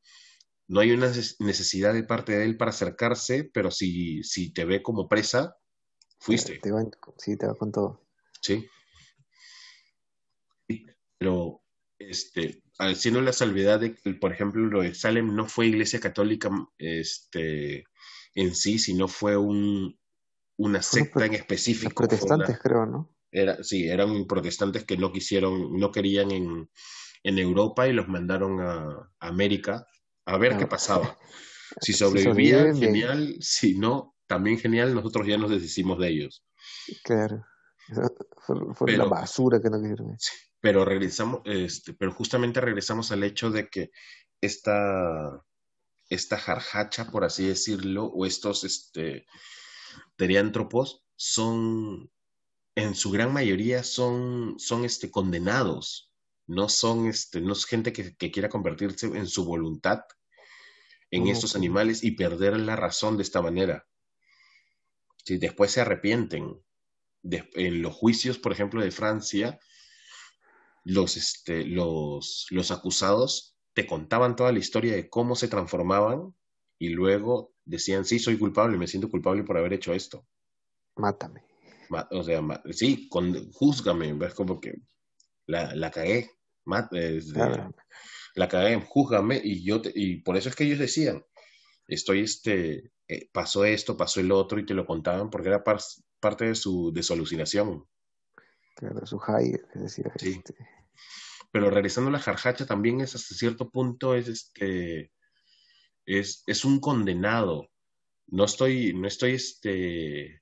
Speaker 1: no hay una necesidad de parte de él para acercarse, pero si, si te ve como presa, fuiste.
Speaker 2: sí, te va con todo.
Speaker 1: Sí. Pero, este, haciendo la salvedad de que, por ejemplo, lo de Salem no fue iglesia católica este, en sí, sino fue un, una secta en específico.
Speaker 2: protestantes, creo, ¿no?
Speaker 1: Era, sí, eran protestantes que no quisieron, no querían en, en Europa y los mandaron a, América a ver qué pasaba. Si sobrevivían, genial, si no, también genial, nosotros ya nos deshicimos de ellos.
Speaker 2: Claro, fue, la basura que no quisieron.
Speaker 1: Pero regresamos, este, pero justamente regresamos al hecho de que esta, esta jarjacha, por así decirlo, o estos este, teriántropos son, en su gran mayoría, son, son este, condenados no son, este, no es gente que, quiera convertirse en su voluntad en estos animales y perder la razón de esta manera. Si después se arrepienten. en los juicios, por ejemplo, de Francia, los, este, los, los acusados te contaban toda la historia de cómo se transformaban y luego decían, sí, soy culpable, me siento culpable por haber hecho esto.
Speaker 2: Mátame.
Speaker 1: o sea, sí, con, júzgame, ¿ves? Como que la, la cagué la cadena, júzgame, y yo, y por eso es que ellos decían, estoy, este, eh, pasó esto, pasó el otro, y te lo contaban porque era parte de su, de alucinación.
Speaker 2: Claro, su high, es decir, este.
Speaker 1: Pero regresando a la jarjacha también es hasta cierto punto, es este, es, es un condenado. No estoy, no estoy este,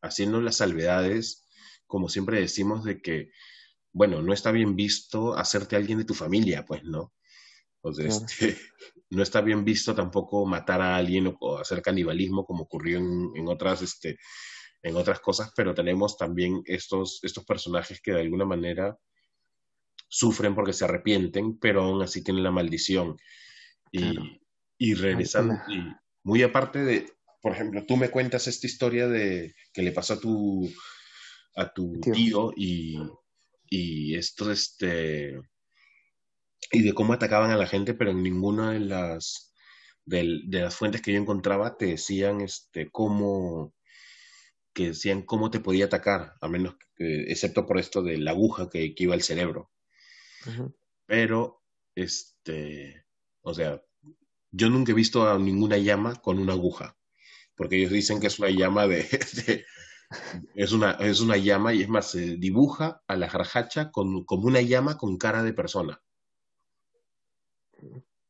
Speaker 1: haciendo las salvedades, como siempre decimos, de que bueno, no está bien visto hacerte a alguien de tu familia, pues, ¿no? O sea, este, no está bien visto tampoco matar a alguien o, hacer canibalismo como ocurrió en, otras, este, en otras cosas, pero tenemos también estos, estos personajes que de alguna manera sufren porque se arrepienten, pero aún así tienen la maldición. Y, y regresando, y muy aparte de, por ejemplo, tú me cuentas esta historia de que le pasó a tu, a tu tío. y y esto, este, y de cómo atacaban a la gente, pero en ninguna de las, de, las fuentes que yo encontraba te decían, este, cómo, que decían cómo te podía atacar, a menos que, excepto por esto de la aguja que, iba al cerebro. Pero, este, o sea, yo nunca he visto a ninguna llama con una aguja, porque ellos dicen que es una llama de, es una, es una llama y es más, se dibuja a la jarjacha con, como una llama con cara de persona.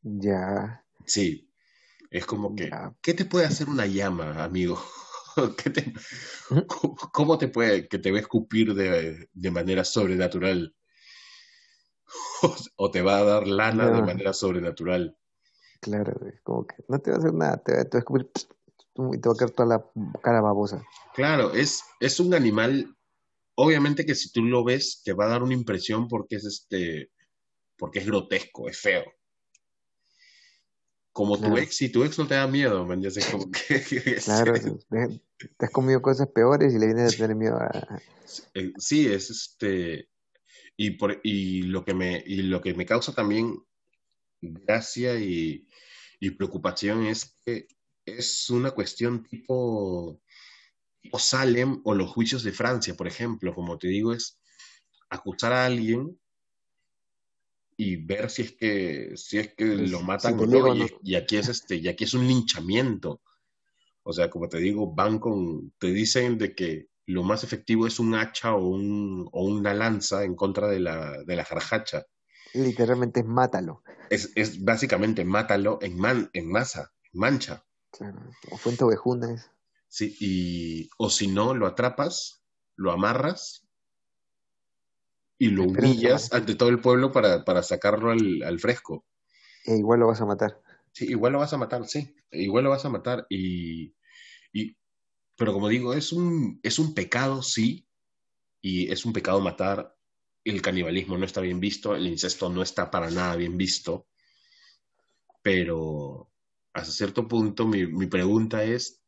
Speaker 2: Ya.
Speaker 1: Sí, es como que, ¿qué te puede hacer una llama, amigo? ¿Cómo te puede, que te va a escupir de, de manera sobrenatural? O, te va a dar lana de manera sobrenatural.
Speaker 2: Claro, es como que no te va a hacer nada, te, te va a escupir y te va a quedar toda la cara babosa.
Speaker 1: Claro, es, es un animal, obviamente que si tú lo ves, te va a dar una impresión porque es este, porque es grotesco, es feo. Como tu ex, si tu ex no te da miedo, man, ya sé como que...
Speaker 2: claro, te has comido cosas peores y le vienes a tener miedo a...
Speaker 1: Eh, sí, es este... Y, por, y, lo que me, y lo que me causa también gracia y, y preocupación es que es una cuestión tipo, tipo Salem o los juicios de Francia, por ejemplo. Como te digo, es acusar a alguien y ver si es que si es que lo matan o no, y, aquí es este y aquí es un linchamiento. O sea como te digo van con te dicen de que lo más efectivo es un hacha o, un, o una lanza en contra de la, de la jarjacha.
Speaker 2: Literalmente es mátalo.
Speaker 1: Es, es básicamente mátalo en man, en masa en mancha.
Speaker 2: Claro, o fuente ovejunas.
Speaker 1: Sí, y, o si no, lo atrapas, lo amarras y lo humillas ante todo el pueblo para, para sacarlo al, al, fresco.
Speaker 2: E igual lo vas a matar.
Speaker 1: Sí, igual lo vas a matar, sí. Igual lo vas a matar. Y, y, pero como digo, es un, es un pecado, sí. Y es un pecado matar. El canibalismo no está bien visto, el incesto no está para nada bien visto. Pero, hasta cierto punto mi, mi pregunta es,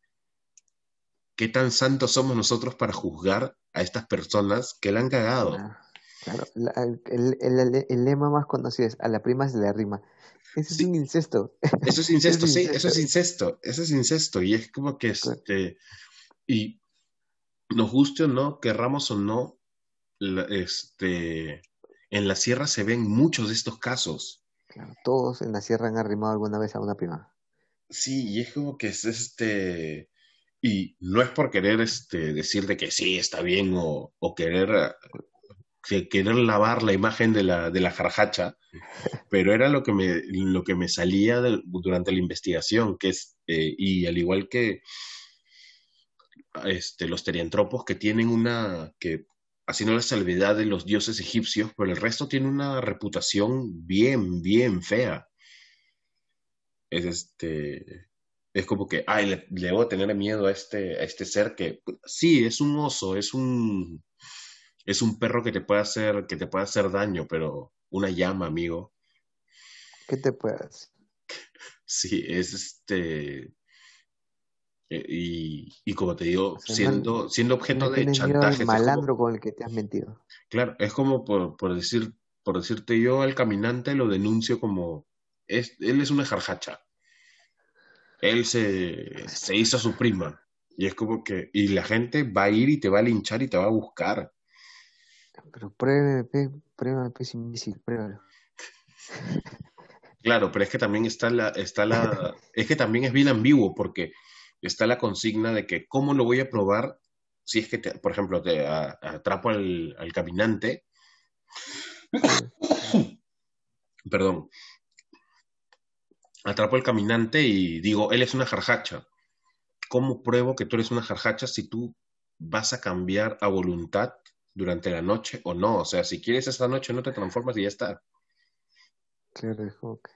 Speaker 1: ¿qué tan santos somos nosotros para juzgar a estas personas que la han cagado?
Speaker 2: Claro, el, lema más conocido es a la prima se le rima. Eso es un incesto.
Speaker 1: Eso es incesto, sí, eso es incesto, eso es incesto. Y es como que este, y nos guste o no, querramos o no, este, en la sierra se ven muchos de estos casos.
Speaker 2: Claro, todos en la sierra han arrimado alguna vez a una prima.
Speaker 1: Sí, y es como que es este, y no es por querer este, decir de que sí, está bien, o, o querer, querer lavar la imagen de la, de la jarjacha, pero era lo que me, lo que me salía durante la investigación, que es, eh, y al igual que este, los teriantropos que tienen una, que haciendo la salvedad de los dioses egipcios, pero el resto tiene una reputación bien, bien fea. Es este, es como que, ay, le, debo tener miedo a este, a este ser que, sí, es un oso, es un, es un perro que te puede hacer, que te puede hacer daño, pero una llama, amigo.
Speaker 2: ¿Qué te puede hacer?
Speaker 1: Sí, es este, eh, y, como te digo, siendo, siendo objeto de chantaje.
Speaker 2: El malandro con el que te has mentido.
Speaker 1: Claro, es como por, por, decir, por decirte yo al caminante lo denuncio como, es, él es una jarjacha él se, se hizo su prima. Y es como que, y la gente va a ir y te va a linchar y te va a buscar.
Speaker 2: Pero pruébame, pruébame, es imbécil, pruébalo.
Speaker 1: Claro, pero es que también está la, está la, es que también es bien ambiguo porque está la consigna de que cómo lo voy a probar si es que, por ejemplo, te atrapo al, al caminante. Perdón, atrapo al caminante y digo, él es una jarjacha. ¿Cómo pruebo que tú eres una jarjacha si tú vas a cambiar a voluntad durante la noche o no? O sea, si quieres esta noche no te transformas y ya está.
Speaker 2: Claro, es como que...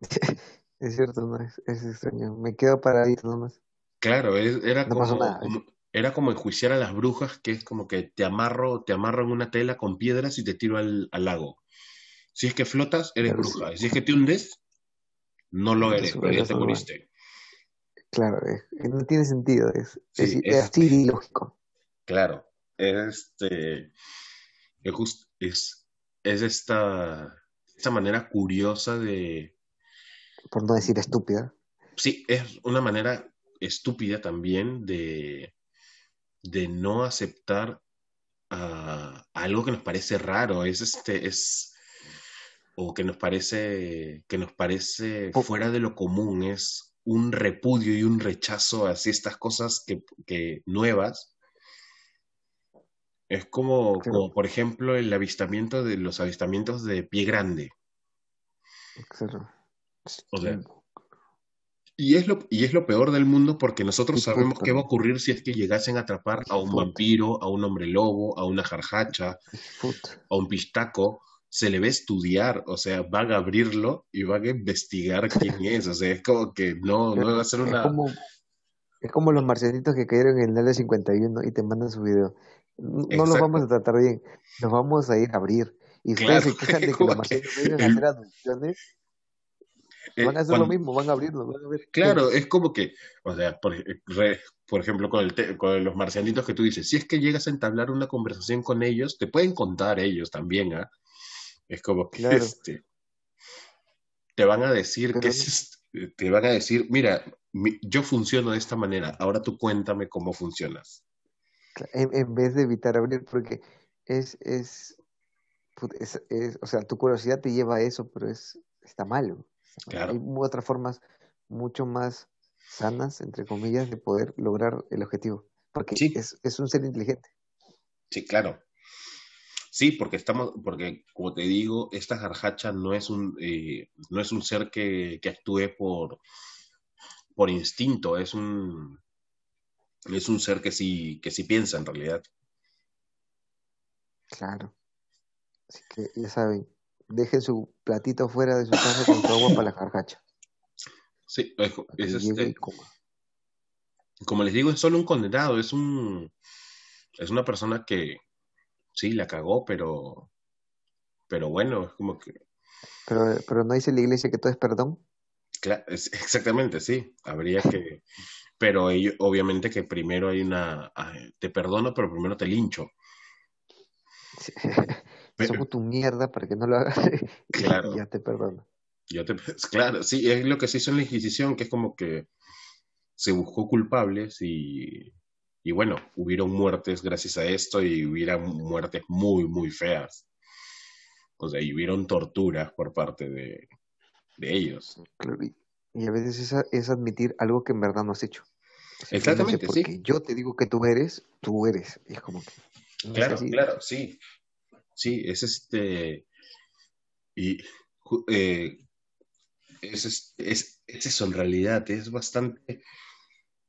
Speaker 2: es cierto, no es, extraño. Me quedo paradito nomás.
Speaker 1: Claro, era, como, era como enjuiciar a las brujas, que es como que te amarro, te amarro en una tela con piedras y te tiro al, lago. Si es que flotas, eres bruja. Si es que te hundes, no lo eres, pero ya te moriste.
Speaker 2: Claro, no tiene sentido, es, así ilógico.
Speaker 1: Claro, este, es, es, es esta, esta manera curiosa de...
Speaker 2: Por no decir estúpida.
Speaker 1: Sí, es una manera estúpida también de, de no aceptar algo que nos parece raro. Es este, es o que nos parece, que nos parece fuera de lo común, es un repudio y un rechazo hacia estas cosas que, que nuevas. Es como, como, por ejemplo, el avistamiento de los avistamientos de pie grande. O sea, y es, lo, y es lo peor del mundo porque nosotros sabemos qué va a ocurrir si es que llegasen a atrapar a un vampiro, a un hombre lobo, a una jarjacha, a un pistaco. Se le ve estudiar, o sea, van a abrirlo y van a investigar quién es, o sea, es como que no, no va a ser una...
Speaker 2: Es como, es como los marcianitos que cayeron en el área 51 y te mandan su video. No los vamos a tratar bien, nos vamos a ir a abrir. Y ustedes se quejan de que los marcianitos vienen a hacer aducciones. Eh, van a hacer lo mismo, van a abrirlo. Van a ver.
Speaker 1: Claro, es como que, o sea, por, por ejemplo, con, el con los marcianitos que tú dices, si es que llegas a entablar una conversación con ellos, te pueden contar ellos también, ¿ah? Es como que este, te van a decir que te van a decir, mira, yo funciono de esta manera, ahora tú cuéntame cómo funcionas.
Speaker 2: En, vez de evitar abrir, porque es, es, es, o sea, tu curiosidad te lleva a eso, pero es, está malo. Hay otras formas mucho más sanas, entre comillas, de poder lograr el objetivo, porque es, es un ser inteligente.
Speaker 1: Sí, claro. Sí, porque estamos, porque como te digo, esta jarjacha no es un, eh, no es un ser que, que actúe por, por instinto, es un, es un ser que sí, que sí piensa en realidad.
Speaker 2: Claro. Así que ya saben, dejen su platito fuera de su casa con su agua para la jarjacha.
Speaker 1: Sí, es, este, como les digo, es solo un condenado, es un, es una persona que, sí, la cagó, pero, pero bueno, es como que...
Speaker 2: Pero, pero no dice la iglesia que todo es perdón.
Speaker 1: Claro, exactamente, sí. Habría que... Pero obviamente que primero hay una... Te perdono, pero primero te lincho.
Speaker 2: somos tu mierda para que no lo hagas
Speaker 1: Claro.
Speaker 2: ya te perdono.
Speaker 1: Te, claro, sí, es lo que se hizo en la Inquisición, que es como que se buscó culpables y, y bueno, hubieron muertes gracias a esto y hubieron muertes muy, muy feas. O sea, y hubieron torturas por parte de, de ellos.
Speaker 2: Claro, y, a veces es, es admitir algo que en verdad no has hecho.
Speaker 1: Exactamente, sí.
Speaker 2: porque yo te digo que tú eres, tú eres. Y es como que no es
Speaker 1: Claro, claro, sí. Sí, es este. Y eh, es, es, es, es eso en realidad, es bastante,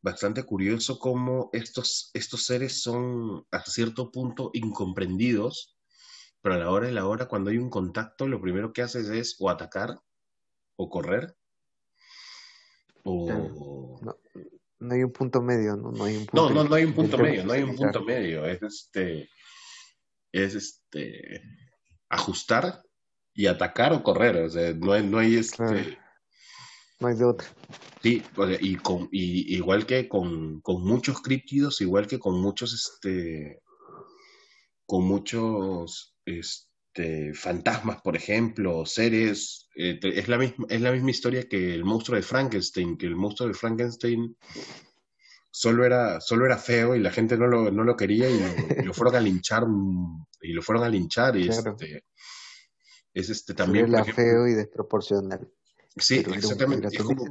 Speaker 1: bastante curioso cómo estos, estos seres son hasta cierto punto incomprendidos, pero a la hora de la hora, cuando hay un contacto, lo primero que haces es o atacar, o correr, o...
Speaker 2: No, no hay un punto medio, no, no hay un
Speaker 1: No,
Speaker 2: punto
Speaker 1: no, no hay un punto medio, no hay un punto medio, es este, es este, ajustar y atacar o correr, o sea, no hay, no hay este,
Speaker 2: Claro. No hay de otra.
Speaker 1: sí, y con, y igual que con, con muchos críptidos, igual que con muchos, este, con muchos, este, fantasmas, por ejemplo, seres, eh, es la misma, es la misma historia que el monstruo de Frankenstein, que el monstruo de Frankenstein solo era, solo era feo y la gente no lo, no lo quería y lo, y lo fueron a linchar, mm, y lo fueron a linchar y
Speaker 2: Claro.
Speaker 1: este, es este también,
Speaker 2: era
Speaker 1: ejemplo,
Speaker 2: feo y desproporcional.
Speaker 1: sí,
Speaker 2: Pero era, un,
Speaker 1: exactamente,
Speaker 2: era
Speaker 1: es como,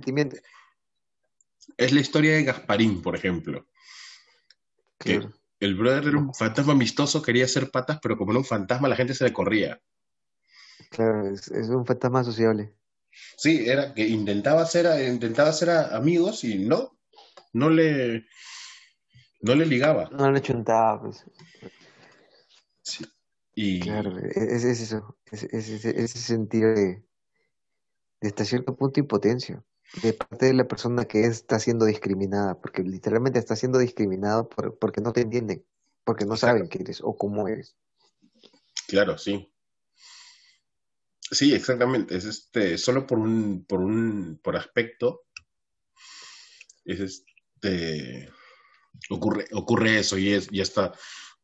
Speaker 1: la historia de Gasparín, por ejemplo, que
Speaker 2: Claro.
Speaker 1: El brother era un fantasma amistoso, quería hacer patas, pero como era un fantasma, la gente se le corría.
Speaker 2: Claro, es, es un fantasma sociable.
Speaker 1: Sí, era que intentaba hacer, intentaba a- amigos y no, no le, no le ligaba.
Speaker 2: No le chuntaba, pues.
Speaker 1: Sí. Y
Speaker 2: Claro, es, es eso. Es, es ese, ese sentido de, de hasta cierto punto impotencia. De parte de la persona que está siendo discriminada, porque literalmente está siendo discriminado por, porque no te entienden, porque no saben qué eres o cómo eres.
Speaker 1: claro, sí. Sí, exactamente. Es este, solo por un, por un, por aspecto, es este, ocurre, ocurre eso y es, ya está.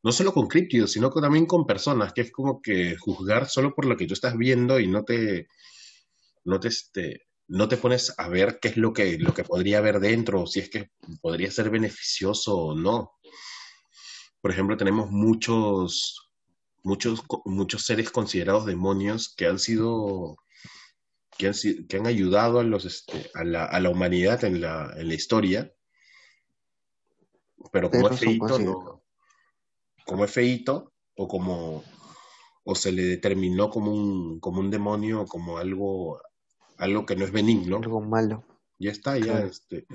Speaker 1: No solo con críptidos, sino que también con personas, que es como que juzgar solo por lo que tú estás viendo y no te, no te, este, no te pones a ver qué es lo que, lo que podría haber dentro, o si es que podría ser beneficioso o no. Por ejemplo, tenemos muchos, muchos, muchos seres considerados demonios que han sido, que han, que han ayudado a, los, este, a, la, a la humanidad en la, en la historia, pero como es feíto, no, como es feíto, o como, o se le determinó como un, como un demonio, como algo, algo que no es benigno,
Speaker 2: Algo malo.
Speaker 1: ya está, ya
Speaker 2: Claro.
Speaker 1: este,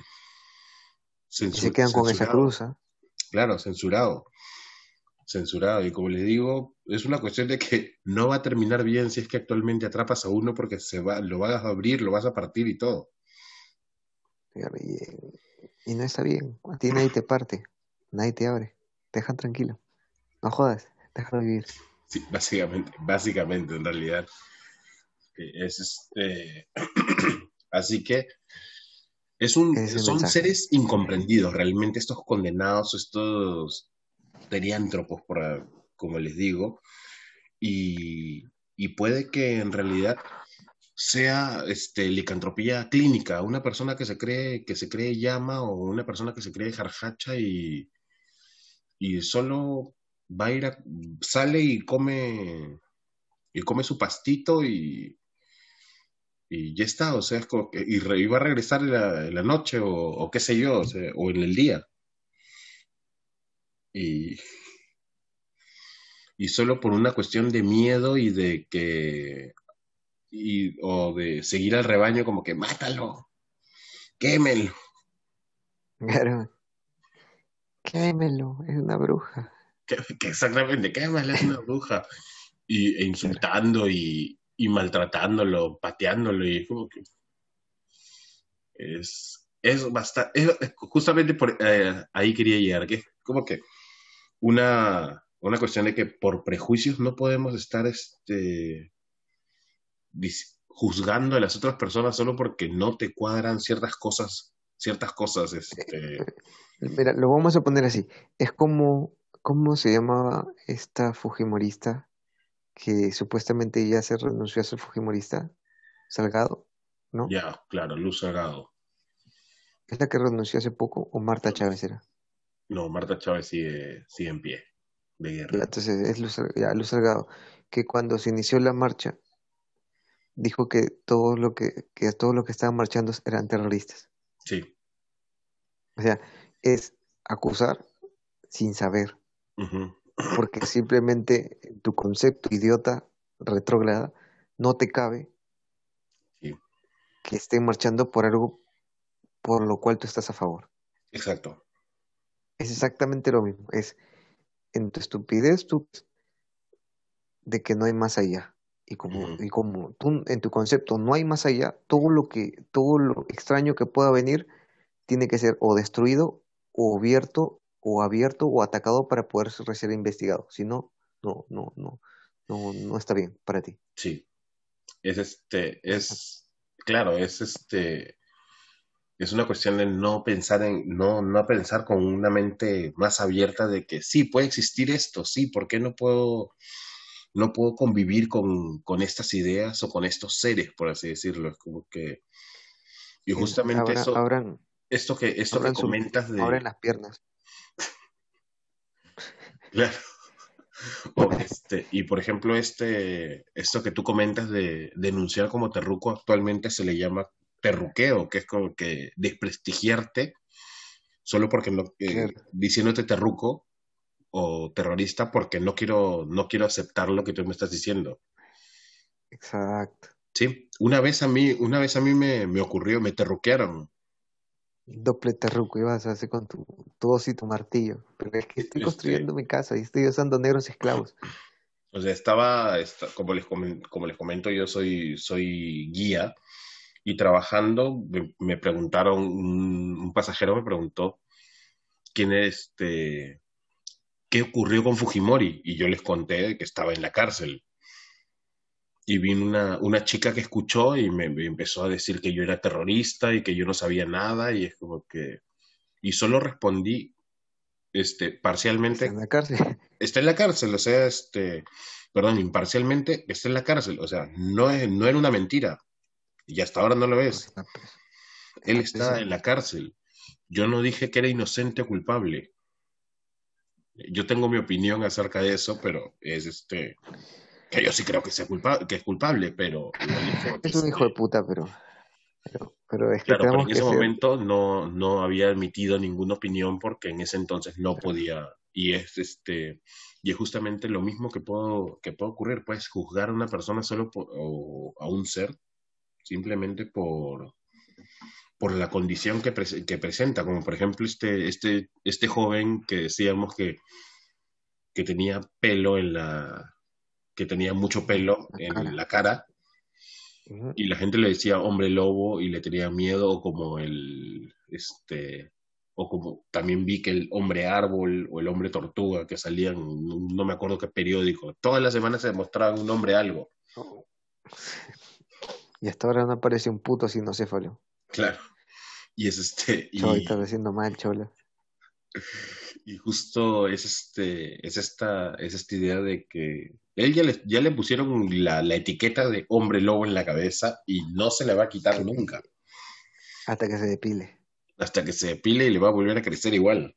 Speaker 2: Y se quedan con esa
Speaker 1: censurado.
Speaker 2: cruz, ¿ah?
Speaker 1: Claro, censurado. Censurado. Y como les digo, es una cuestión de que no va a terminar bien si es que actualmente atrapas a uno porque se va, lo vas a abrir, lo vas a partir y todo.
Speaker 2: Y, y no está bien. A ti nadie te parte, nadie te abre. Te dejan tranquilo. No jodas, déjalo vivir.
Speaker 1: Sí, básicamente, básicamente, en realidad. Es este. Así que es un, son
Speaker 2: mensaje.
Speaker 1: seres incomprendidos, realmente estos condenados, estos teriántropos, por, como les digo, y, y puede que en realidad sea este, licantropía clínica, una persona que se cree, que se cree llama o una persona que se cree jarjacha y, y solo va a ir a, sale y come y come su pastito y, y ya está, o sea, es como que, y, re- va a regresar en la, en la noche o, o qué sé yo, o, sea, o en el día. Y, y solo por una cuestión de miedo y de que, y, o de seguir al rebaño como que mátalo, quémelo.
Speaker 2: Claro. Quémelo, es una bruja.
Speaker 1: que, que exactamente, quémalo, es una bruja. Y, e insultando y, y maltratándolo, pateándolo, y como que es, es bastante, justamente por eh, ahí quería llegar, que es como que una, una cuestión de que por prejuicios no podemos estar este, juzgando a las otras personas solo porque no te cuadran ciertas cosas, ciertas cosas, este,
Speaker 2: Mira, lo vamos a poner así. Es como, ¿cómo se llamaba esta Fujimorista? Que supuestamente ya se renunció a ser fujimorista, Salgado, ¿no?
Speaker 1: Ya, claro, Luz Salgado.
Speaker 2: ¿Es la que renunció hace poco o Marta Chávez era?
Speaker 1: No, Marta Chávez sigue, sigue en pie de guerra.
Speaker 2: Ya, entonces es Luz, ya, Luz Salgado, que cuando se inició la marcha dijo que todo lo que, que todos los que estaban marchando eran terroristas.
Speaker 1: Sí.
Speaker 2: O sea, es acusar sin saber. Porque simplemente en tu concepto idiota, retrógrada, no te cabe
Speaker 1: Sí,
Speaker 2: que estén marchando por algo por lo cual tú estás a favor.
Speaker 1: exacto.
Speaker 2: Es exactamente lo mismo. Es en tu estupidez tú de que no hay más allá. Y como, y como tú en tu concepto no hay más allá, todo lo que, todo lo extraño que pueda venir tiene que ser o destruido, o abierto, o abierto, o atacado para poder ser investigado. Si no, no, no, no, no, no está bien para ti.
Speaker 1: Sí. Es este, es, claro, es este, es una cuestión de no pensar en, no, no pensar con una mente más abierta de que sí, puede existir esto, sí, ¿por qué no puedo, no puedo convivir con, con estas ideas o con estos seres, por así decirlo? Es como que, y justamente eso,
Speaker 2: abran,
Speaker 1: esto que, esto que
Speaker 2: su,
Speaker 1: comentas
Speaker 2: abran
Speaker 1: de,
Speaker 2: las piernas.
Speaker 1: Claro, o este, y por ejemplo, este, esto que tú comentas de denunciar como terruco actualmente se le llama terruqueo, que es como que desprestigiarte solo porque no, eh, diciéndote terruco o terrorista porque no quiero, no quiero aceptar lo que tú me estás diciendo.
Speaker 2: exacto.
Speaker 1: Sí, una vez a mí, una vez a mí me, me ocurrió, me terruquearon.
Speaker 2: Doble terruco ibas a hacer con tu, tu y tu martillo. Pero es que estoy
Speaker 1: Este,
Speaker 2: construyendo mi casa y estoy usando negros esclavos.
Speaker 1: o sea, estaba, esta- como les comen- como les comento, yo soy, soy guía y trabajando me, me preguntaron, un, un pasajero me preguntó quién es este, qué ocurrió con Fujimori y yo les conté que estaba en la cárcel. Y vino una, una chica que escuchó y me, me empezó a decir que yo era terrorista y que yo no sabía nada y es como que... Y solo respondí, este,
Speaker 2: Está
Speaker 1: parcialmente,
Speaker 2: en la cárcel.
Speaker 1: está en la cárcel, o sea, este, perdón, imparcialmente, está en la cárcel, o sea, no, es, no era una mentira y hasta ahora no lo es.
Speaker 2: está.
Speaker 1: Él
Speaker 2: Está
Speaker 1: está en la cárcel. Yo no dije que era inocente o culpable. Yo tengo mi opinión acerca de eso, pero es este, que yo sí creo que, sea culpa, que es culpable, pero es como que,
Speaker 2: Es un hijo de
Speaker 1: este,
Speaker 2: puta, pero, pero, pero es que
Speaker 1: Claro, pero en
Speaker 2: que
Speaker 1: ese
Speaker 2: ser.
Speaker 1: momento no, no había emitido ninguna opinión porque en ese entonces no podía. Y es este, y es justamente lo mismo que puedo, que puede ocurrir, puedes juzgar a una persona solo por- o a un ser simplemente por, por la condición que, que presenta, como por ejemplo este, este, este joven que decíamos que, que tenía pelo en la, que tenía mucho pelo
Speaker 2: La
Speaker 1: en
Speaker 2: cara.
Speaker 1: la cara, y la gente le decía hombre lobo y le tenía miedo, o como el, este, o como también vi que el hombre árbol o el hombre tortuga que salían, no, no me acuerdo qué periódico, todas las semanas se mostraban un hombre algo,
Speaker 2: Y hasta ahora no aparece un puto sinocéfalo.
Speaker 1: claro. Y es este, y,
Speaker 2: estás haciendo mal, chola.
Speaker 1: y justo es este, es esta, es esta idea de que él ya le, ya le pusieron la, la etiqueta de hombre lobo en la cabeza y no se le va a quitar nunca,
Speaker 2: Hasta que se depile.
Speaker 1: hasta que se depile y le va a volver a crecer igual.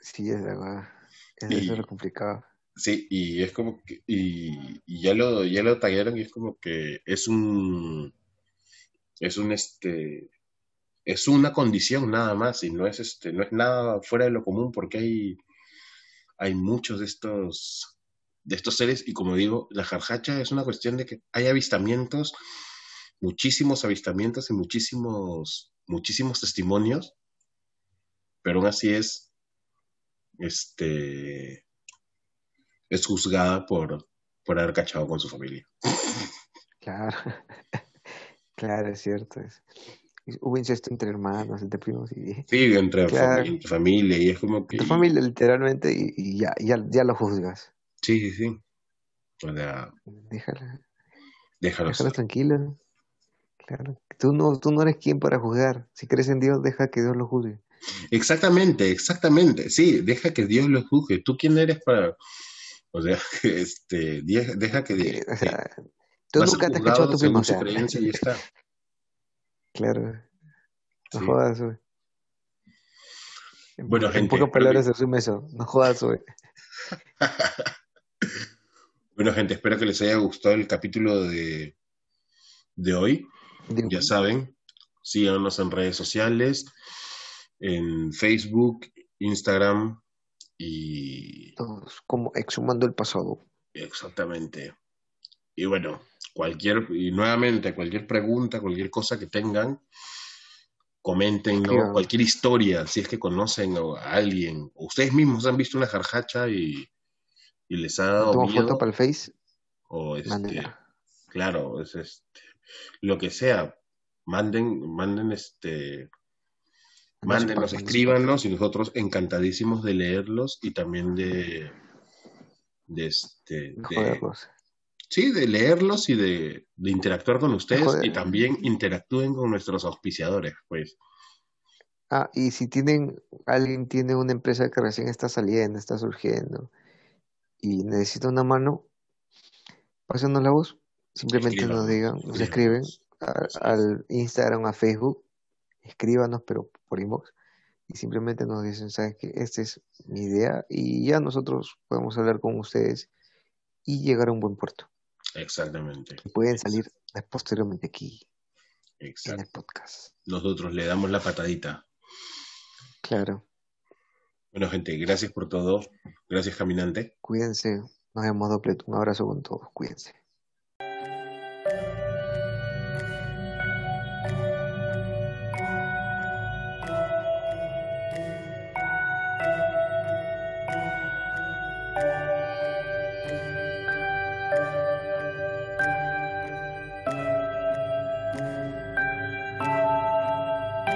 Speaker 2: Sí, es verdad. Eso eso es
Speaker 1: Y,
Speaker 2: lo complicado.
Speaker 1: Sí, y es como que, y, y ya lo, ya lo tallaron y es como que es un, es un este, es una condición nada más y no es este, no es nada fuera de lo común porque hay, hay muchos de estos, de estos seres y como digo, la jarjacha es una cuestión de que hay avistamientos, muchísimos avistamientos y muchísimos, muchísimos testimonios, pero aún así es, este, es juzgada por, por haber cachado con su familia.
Speaker 2: Claro. Claro, es cierto. Es. Hubo incesto entre hermanos, entre primos y...
Speaker 1: Sí, entre,
Speaker 2: Claro.
Speaker 1: entre familia y es como que...
Speaker 2: Tu familia literalmente y, y ya, ya, ya lo juzgas.
Speaker 1: Sí, sí, sí. O sea,
Speaker 2: Déjala,
Speaker 1: déjalo
Speaker 2: déjala
Speaker 1: ser.
Speaker 2: tranquila. Claro. Tú no, tú no eres quien para juzgar. Si crees en Dios, deja que Dios lo juzgue.
Speaker 1: Exactamente, exactamente. Sí, deja que Dios lo juzgue. ¿Tú quién eres para, O sea, este, deja, que...
Speaker 2: Sí, o sea, tú nunca te has escuchado tu primo, creencia y está. Claro. No jodas, güey.
Speaker 1: Bueno, gente.
Speaker 2: En pocas palabras se resume eso. No jodas, güey.
Speaker 1: bueno, gente, espero que les haya gustado el capítulo de, de hoy. Ya saben, síganos en redes sociales, en Facebook, Instagram y...
Speaker 2: Todos como exhumando el pasado.
Speaker 1: Exactamente. Y bueno, cualquier, y nuevamente, cualquier pregunta, cualquier cosa que tengan, comenten, ¿no? Cualquier historia, si es que conocen a alguien, ustedes mismos han visto una jarjacha y, y les ha dado
Speaker 2: ¿Tomo foto para el Face?
Speaker 1: O este, claro, es este, lo que sea, manden, manden este, mándenos, escríbanos y nosotros encantadísimos de leerlos y también de, de este, de, sí, de leerlos y de, interactuar con ustedes y también interactúen con nuestros auspiciadores, pues.
Speaker 2: Ah, y si tienen, alguien tiene una empresa que recién está saliendo, está surgiendo y necesita una mano, pásenos la voz, simplemente nos digan, nos escriben al Instagram, a Facebook, escríbanos, pero por inbox, y simplemente nos dicen, sabes que esta es mi idea, y ya nosotros podemos hablar con ustedes y llegar a un buen puerto.
Speaker 1: Exactamente.
Speaker 2: pueden salir posteriormente aquí en el podcast.
Speaker 1: Nosotros le damos la patadita.
Speaker 2: Claro.
Speaker 1: Bueno, gente, gracias por todo. Gracias, caminante.
Speaker 2: Cuídense. Nos vemos doble. Un abrazo con todos. Cuídense.